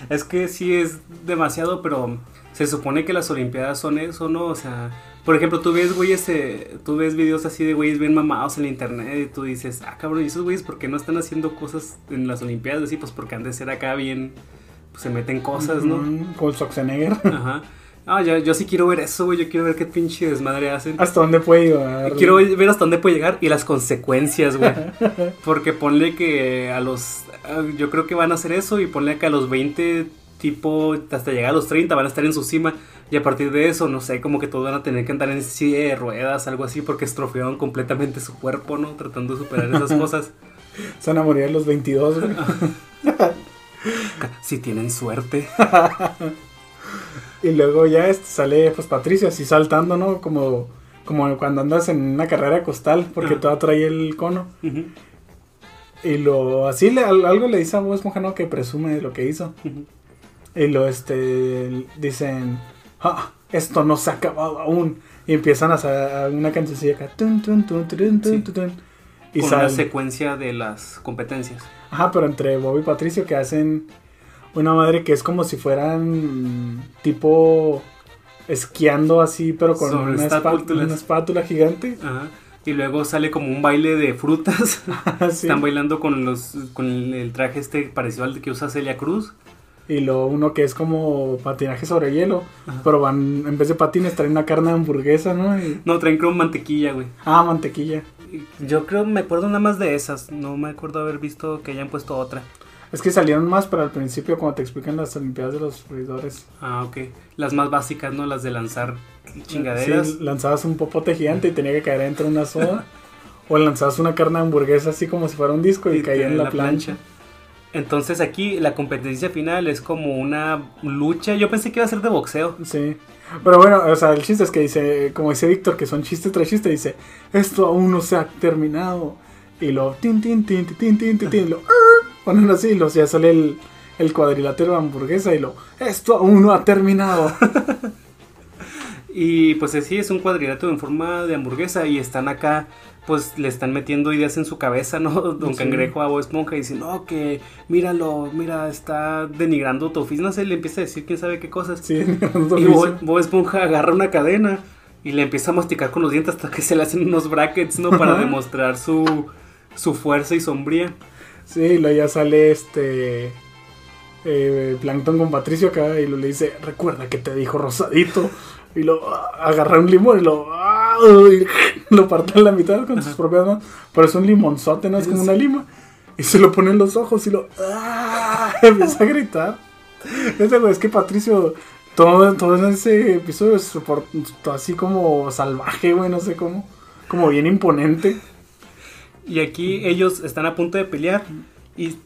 es que sí es demasiado, pero se supone que las Olimpiadas son eso, ¿no? O sea, por ejemplo, tú ves güeyes, eh, tú ves videos así de güeyes bien mamados en la internet y tú dices, ah, cabrón, ¿y esos güeyes por qué no están haciendo cosas en las Olimpiadas? Así, pues porque han de ser acá bien, pues se meten cosas, ¿no? Mm, Con Schwarzenegger. Ajá. Ah, yo, yo sí quiero ver eso, güey, yo quiero ver qué pinche desmadre hacen. ¿Hasta dónde puede llegar? Quiero ver hasta dónde puede llegar y las consecuencias, güey. Porque ponle que a los. ah, Yo creo que van a hacer eso y ponle que a los 20, tipo, hasta llegar a los 30, van a estar en su cima. Y a partir de eso, no sé, como que todos van a tener que andar en silla de ruedas, algo así, porque estropearon completamente su cuerpo, ¿no? Tratando de superar esas cosas. Se van a morir a los 22, güey. Si tienen suerte. Y luego ya este, sale pues Patricio así saltando, ¿no? Como, como cuando andas en una carrera costal, porque Ajá. toda trae el cono. Y lo así le, al- algo le dice a Bob Esponja, ¿no? Que presume de lo que hizo. Y lo este dicen, "Ah, esto no se ha acabado aún. Y empiezan a hacer una cancioncilla acá. Tun, tun, tun, Sí. y Con una sale. secuencia de las competencias. Ajá, pero entre Bob y Patricio que hacen una madre que es como si fueran tipo esquiando así, pero con Sobre una, espátula, espátulas. una espátula gigante. Ajá. Y luego sale como un baile de frutas. Están bailando con los con el traje este parecido al que usa Celia Cruz. Y lo uno que es como patinaje sobre hielo, Ajá. pero van en vez de patines traen una carne de hamburguesa, ¿no? Y- No, traen creo mantequilla, güey. ah, mantequilla. Yo creo, me acuerdo nada más de esas. No me acuerdo haber visto que hayan puesto otra. Es que salieron más, pero al principio cuando te explican las olimpiadas de los freidores. Ah, ok. Las más básicas, ¿no? Las de lanzar chingaderas. Sí, lanzabas un popote gigante y tenía que caer dentro de una soda. o lanzabas una carne de hamburguesa así como si fuera un disco y, caía en la, plancha. Entonces aquí la competencia final es como una lucha. Yo pensé que iba a ser de boxeo. Sí. Pero bueno, o sea, el chiste es que dice, como dice Víctor, que son chistes tras chiste, dice, esto aún no se ha terminado. Y lo tin tin tin tin tin tin tin lo ponen así y los ya sale el, el cuadrilátero de hamburguesa y lo esto aún no ha terminado. y pues sí, es un cuadrilátero en forma de hamburguesa y están acá pues le están metiendo ideas en su cabeza, ¿no? Don Sí. Cangrejo a Bob Esponja y dice, no, que míralo, mira, está denigrando tu oficio, no sé, le empieza a decir quién sabe qué cosas. Sí, Y Bob, Bob Esponja agarra una cadena y le empieza a masticar con los dientes hasta que se le hacen unos brackets, ¿no? Para demostrar su, su fuerza y sombría. Sí, y luego ya sale este eh, Plankton con Patricio acá y lo le dice, recuerda que te dijo rosadito. Y lo agarra un limón y lo, ah, y lo parte en la mitad con sus propias manos. Pero es un limonzote, no es como una lima. Y se lo pone en los ojos y lo ah, empieza a gritar. Güey, es que Patricio, todo, todo ese episodio es por- así como salvaje, güey, no sé cómo. Como bien imponente. Y aquí ellos están a punto de pelear y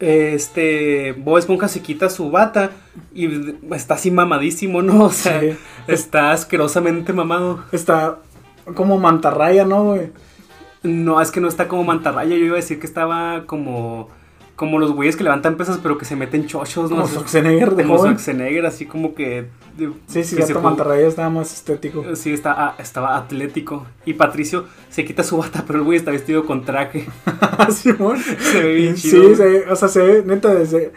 este Bob Esponja se quita su bata y está así mamadísimo, ¿no? O sea, Sí. está asquerosamente mamado. Está como mantarraya, ¿no, güey? No, es que no está como mantarraya, yo iba a decir que estaba como como los güeyes que levantan pesas pero que se meten chochos, ¿no? Como Schwarzenegger de como. Schwarzenegger, así como que de- Sí, sí, que se mantarraya estaba más estético. Sí, está, ah, estaba atlético. Y Patricio se quita su bata, pero el güey está vestido con traje. Simón. Se ve bien Sí, chido. se ve- o sea, se ve, neta, desde...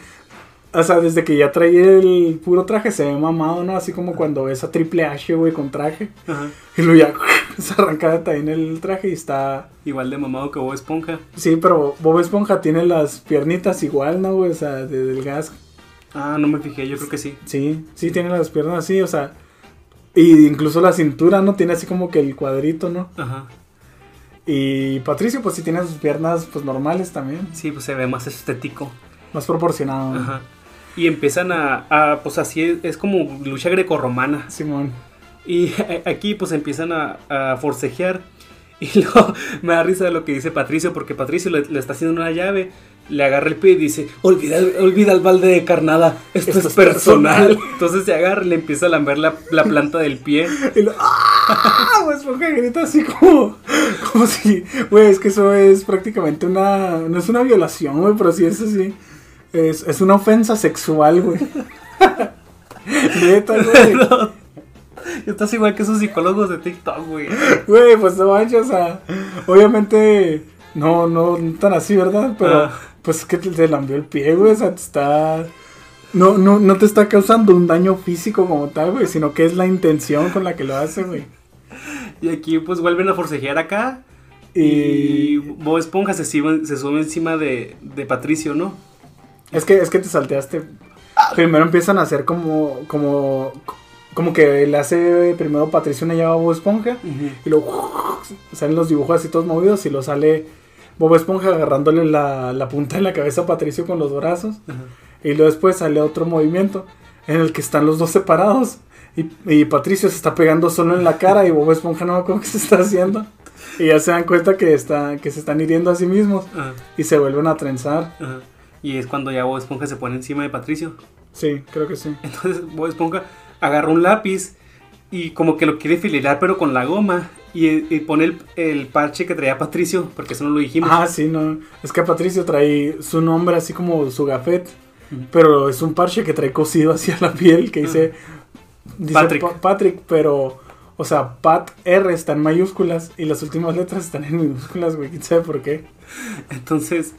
O sea, desde que ya traía el puro traje se ve mamado, ¿no? Así como cuando ves a Triple H, güey, con traje. Ajá. Y luego ya se arranca también el traje y está... Igual de mamado que Bob Esponja. Sí, pero Bob Esponja tiene las piernitas igual, ¿no, güey? O sea, de delgadas. Ah, no me fijé, yo creo que sí. Sí, sí, tiene las piernas así, o sea... Y incluso la cintura, ¿no? Tiene así como que el cuadrito, ¿no? Ajá. Y Patricio, pues sí tiene sus piernas, pues normales también. Sí, pues se ve más estético. Más proporcionado. ¿no? Ajá. Y empiezan a, a, pues así es, es como lucha grecorromana. Simón. Y aquí pues empiezan a, a forcejear. Y luego me da risa de lo que dice Patricio, porque Patricio le, le está haciendo una llave, le agarra el pie y dice, olvida, olvida el balde de carnada, esto, Esto es es personal. personal. Entonces se agarra y le empieza a lamber la, la planta del pie. Y lo, ¡ah! Pues porque grita así como, como si, güey, es que eso es prácticamente una, no es una violación, güey, pero sí es así. Es, es una ofensa sexual, güey. Neta, güey. No. Estás igual que esos psicólogos de TikTok, güey. Güey, pues no manches, o sea, obviamente no, no tan así, ¿verdad? Pero Ah. pues es que te lambió el pie, güey, o sea, te está... No, no, no te está causando un daño físico como tal, güey, sino que es la intención con la que lo hace, güey. Y aquí pues vuelven a forcejear acá. Y Y Bob Esponja se sube, se sube encima de, de Patricio, ¿no? Es que, es que te salteaste. Primero empiezan a hacer como, como, como que le hace primero Patricio una llave a Bob Esponja. Y luego salen los dibujos así todos movidos y lo sale Bob Esponja agarrándole la, la punta de la cabeza a Patricio con los brazos. Ajá. Y luego después sale otro movimiento en el que están los dos separados. Y, y Patricio se está pegando solo en la cara y Bob Esponja no qué se está haciendo. Y ya se dan cuenta que, está, que se están hiriendo a sí mismos Ajá, y se vuelven a trenzar. ajá. Y es cuando ya Bob Esponja se pone encima de Patricio. Sí, creo que sí. Entonces Bob Esponja agarra un lápiz y como que lo quiere filerar pero con la goma. Y, y pone el, el parche que traía Patricio, porque eso no lo dijimos. Ah, sí, no. Es que Patricio trae su nombre así como su gafet. Pero es un parche que trae cosido hacia la piel que dice, dice Patrick. Pa- Patrick, pero, o sea, Pat R está en mayúsculas y las últimas letras están en minúsculas, güey. ¿Quién sabe por qué? Entonces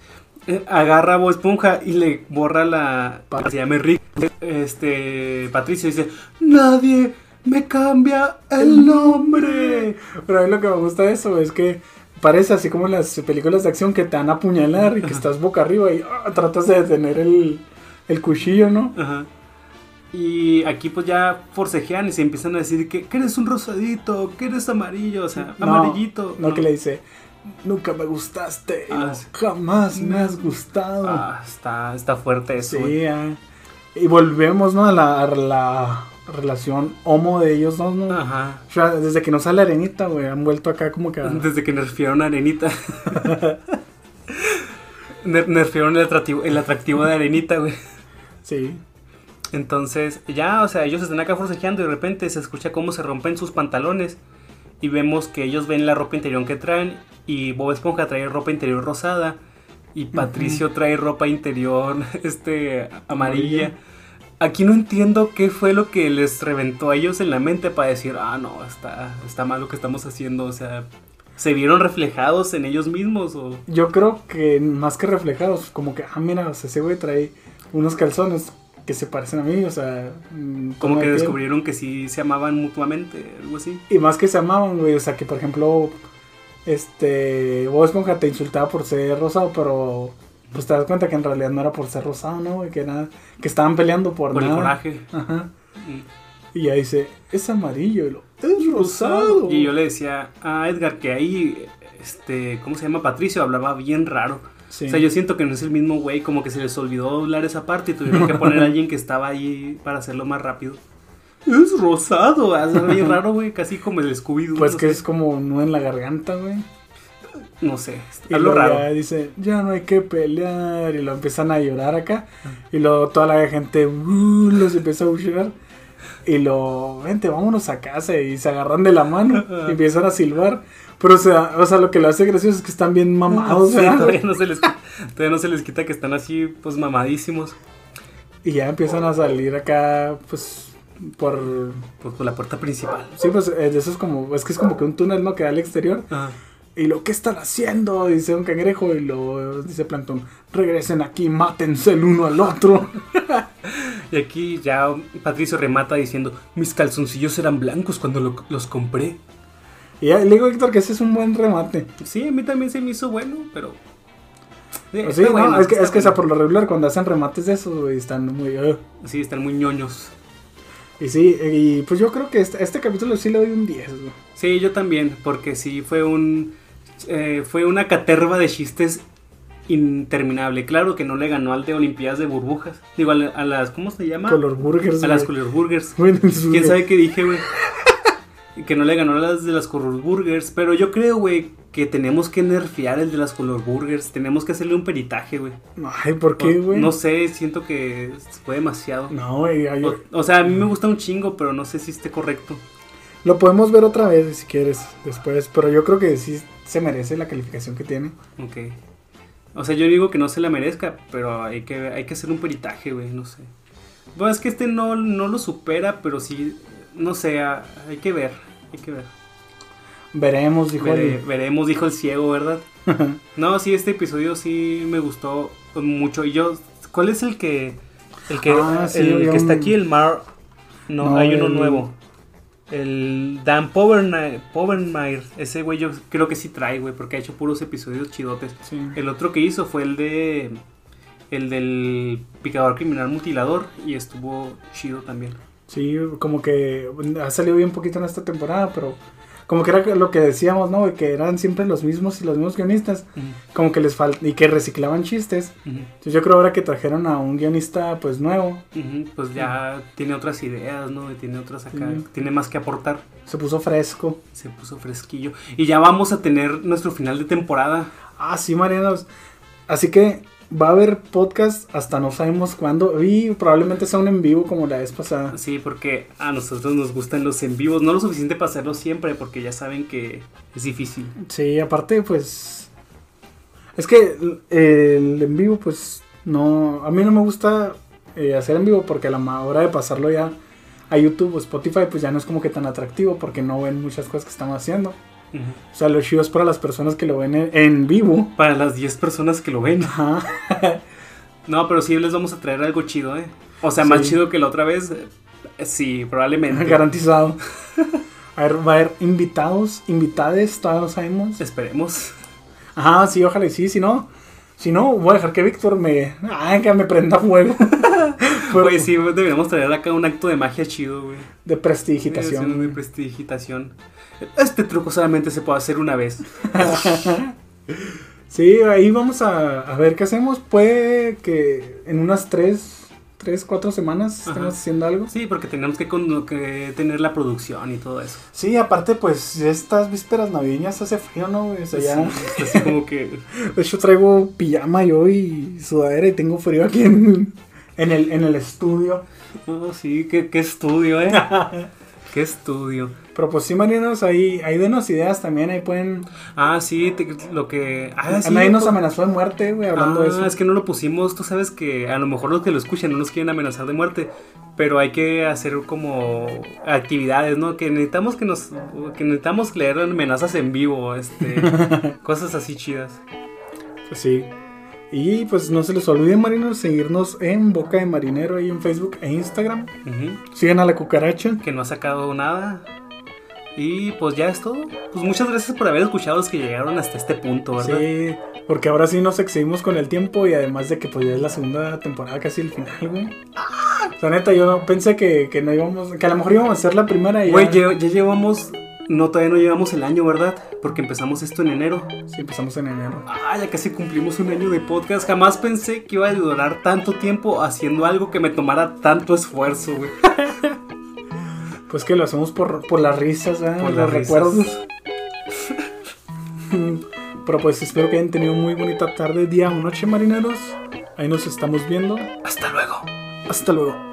agarra a Bob Esponja y le borra la. Se llama Rick. Este. Patricio dice: Nadie me cambia el nombre. Pero a mí lo que me gusta de eso es que parece así como en las películas de acción que te van a apuñalar y que estás boca arriba y ah, tratas de detener el, el cuchillo, ¿no? Ajá. Y aquí pues ya forcejean y se empiezan a decir que, que eres un rosadito, que eres amarillo, o sea, No, amarillito. No, que le dice, nunca me gustaste, Ah, no, jamás me has gustado. Ah, está, está fuerte eso. Sí, ah. y volvemos, ¿no? A la, a la relación homo de ellos dos, ¿no? Ajá. O sea, desde que no sale Arenita, güey, han vuelto acá como que... a- Desde que nerfearon a Arenita. Ner- nerfearon el atractivo, el atractivo de Arenita, güey. Sí. Entonces, ya, o sea, ellos están acá forcejeando y de repente se escucha cómo se rompen sus pantalones. Y vemos que ellos ven la ropa interior que traen. Y Bob Esponja trae ropa interior rosada. Y Patricio trae ropa interior este amarilla. Aquí no entiendo qué fue lo que les reventó a ellos en la mente para decir, ah, no, está, está mal lo que estamos haciendo. O sea, ¿se vieron reflejados en ellos mismos? O... Yo creo que más que reflejados, como que, ah, mira, ese güey trae unos calzones que se parecen a mí, o sea... mm, Como que descubrieron que sí se amaban mutuamente, algo así. Y más que se amaban, güey, o sea, que por ejemplo, este, Bob Esponja te insultaba por ser rosado, pero pues te das cuenta que en realidad no era por ser rosado, ¿no? Güey? Que, era, que estaban peleando por, Por el nada. coraje. Ajá. Mm. Y ya dice, es amarillo, y lo, es rosado. Y yo le decía a Edgar que ahí, este, ¿cómo se llama? Patricio hablaba bien raro. Sí. O sea, yo siento que no es el mismo güey, como que se les olvidó doblar esa parte y tuvieron que poner a alguien que estaba ahí para hacerlo más rápido. Es rosado, es bien raro, güey, casi como el Scooby-Doo. Pues no que sé. es como un nudo en la garganta, güey. No sé, Y luego raro. ya dice, ya no hay que pelear. Y lo empiezan a llorar acá. Y luego toda la gente uh, los empieza a buscar. Y lo, vente, vámonos a casa. Y se agarran de la mano. y empiezan a silbar. Pero o sea, o sea, lo que lo hace gracioso es que están bien mamados. Sí, ¿verdad? todavía, no se les, quita- todavía no se les quita que están así, pues mamadísimos. Y ya empiezan a salir acá, pues, por... Pues por la puerta principal. Sí, pues, eh, eso es como, es que es como que un túnel, ¿no? Que da al exterior. Ajá. Y lo, ¿qué están haciendo? Dice un cangrejo y lo dice Plankton, regresen aquí, mátense el uno al otro. Y aquí ya Patricio remata diciendo, mis calzoncillos eran blancos cuando lo- los compré. Y ya, le digo, Héctor, que ese es un buen remate. Sí, a mí también se me hizo bueno, pero... Sí, Pues sí, no, bueno, es que, es que bueno. por lo regular, cuando hacen remates de esos, güey, están muy... uh. Sí, están muy ñoños. Y sí, y pues yo creo que este, este capítulo sí le doy un 10, güey. Sí, yo también, porque sí fue un... eh, fue una caterva de chistes interminable. Claro que no le ganó al de Olimpiadas de Burbujas. Digo, a, a las... ¿Cómo se llama? Color Burgers, a las. Color Burgers. ¿Quién sabe qué dije, güey? Que no le ganó las de las Color Burgers. Pero yo creo, güey, que tenemos que nerfear el de las Color Burgers. Tenemos que hacerle un peritaje, güey. Ay, ¿por qué, güey? No sé, siento que fue demasiado. No, güey, O, o sea, a mí me gusta un chingo, pero no sé si esté correcto. lo podemos ver otra vez si quieres, después. Pero yo creo que sí se merece la calificación que tiene. Ok. O sea, yo digo que no se la merezca, pero hay que, hay que hacer un peritaje, güey, no sé. Bueno, es que este no, no lo supera, pero sí, no sé, hay que ver, hay que ver. Veremos, dijo Vere- el... veremos, dijo el ciego, ¿verdad? No, sí, este episodio sí me gustó mucho. Y yo, ¿cuál es el que, el que, Ah, sí, el que está aquí? El Mar, no, No, hay uno el- nuevo. El Dan Povenmire, ese güey yo creo que sí trae, güey, porque ha hecho puros episodios chidotes. Sí. El otro que hizo fue el de. El del picador criminal mutilador y estuvo chido también. Sí, como que ha salido bien poquito en esta temporada, pero como que era lo que decíamos, ¿no? Que eran siempre los mismos y los mismos guionistas, como que les falta y que reciclaban chistes. Entonces yo creo ahora que trajeron a un guionista pues nuevo, Pues ya tiene otras ideas, ¿no? Y tiene otras acá. Tiene más que aportar. se puso fresco. Se puso fresquillo. Y ya vamos a tener nuestro final de temporada. Ah, sí, Marianos. Así que va a haber podcast hasta no sabemos cuándo y probablemente sea un en vivo como la vez pasada. Sí, porque a nosotros nos gustan los en vivos. No lo suficiente para hacerlo siempre, porque ya saben que es difícil. Sí, aparte pues es que el en vivo pues no, a mí no me gusta eh, hacer en vivo porque a la hora de pasarlo ya a YouTube o Spotify pues ya no es como que tan atractivo porque no ven muchas cosas que estamos haciendo. O sea, lo chido es para las personas que lo ven en, en vivo. Para las 10 personas que lo ven. Ajá. No, pero sí les vamos a traer algo chido, ¿eh? O sea, Sí. más chido que la otra vez. eh, Sí, probablemente. Garantizado. A ver, va a haber invitados, invitades, todavía no sabemos. Esperemos. Ajá, sí, ojalá y sí, si no, si no, voy a dejar que Víctor me, ah, que me prenda fuego. Güey, sí, deberíamos traer acá un acto de magia chido, güey. De Sí, prestidigitación. De prestigitación. Este truco solamente se puede hacer una vez. Sí, ahí vamos a, a ver qué hacemos. Puede que en unas tres, tres, cuatro semanas Ajá. estemos haciendo algo. Sí, porque tenemos que, con- que tener la producción y todo eso. Sí, aparte, pues estas vísperas navideñas hace frío, ¿no? O sea, ya- Sí, así como que. De hecho, traigo pijama yo y sudadera y tengo frío aquí en, en, el, en el estudio. Oh, sí, qué, qué estudio, ¿eh? qué estudio. Pero pues sí, marinos, ahí, ahí denos ideas también. Ahí pueden. Ah, sí, te- lo que. Ah, sí, a nadie nos amenazó de muerte, güey, hablando Ah, de eso. es que no lo pusimos, tú sabes que a lo mejor los que lo escuchan no nos quieren amenazar de muerte, pero hay que hacer como actividades, ¿no? Que necesitamos que nos que necesitamos leer amenazas en vivo, este, cosas así chidas. Pues sí. Y pues no se les olvide, marinos, seguirnos en Boca de Marinero ahí en Facebook e Instagram. Ujú. Sigan a la cucaracha. Que no ha sacado nada. Y pues ya es todo. Pues muchas gracias por haber escuchado los que llegaron hasta este punto, ¿verdad? Sí, porque ahora sí nos excedimos con el tiempo y además de que pues ya es la segunda temporada, casi el final, güey. O sea, neta, yo no pensé que, que no íbamos, que a lo mejor íbamos a hacer la primera y Güey, ya, ya, ya llevamos. No, todavía no llevamos el año, ¿verdad? Porque empezamos esto en enero. Sí, empezamos en enero. Ah, ya casi cumplimos un año de podcast. Jamás pensé que iba a durar tanto tiempo haciendo algo que me tomara tanto esfuerzo, güey. Pues que lo hacemos por, por las risas, ¿eh? Por los recuerdos. Pero pues espero que hayan tenido muy bonita tarde, día o noche, marineros. Ahí nos estamos viendo. Hasta luego. Hasta luego.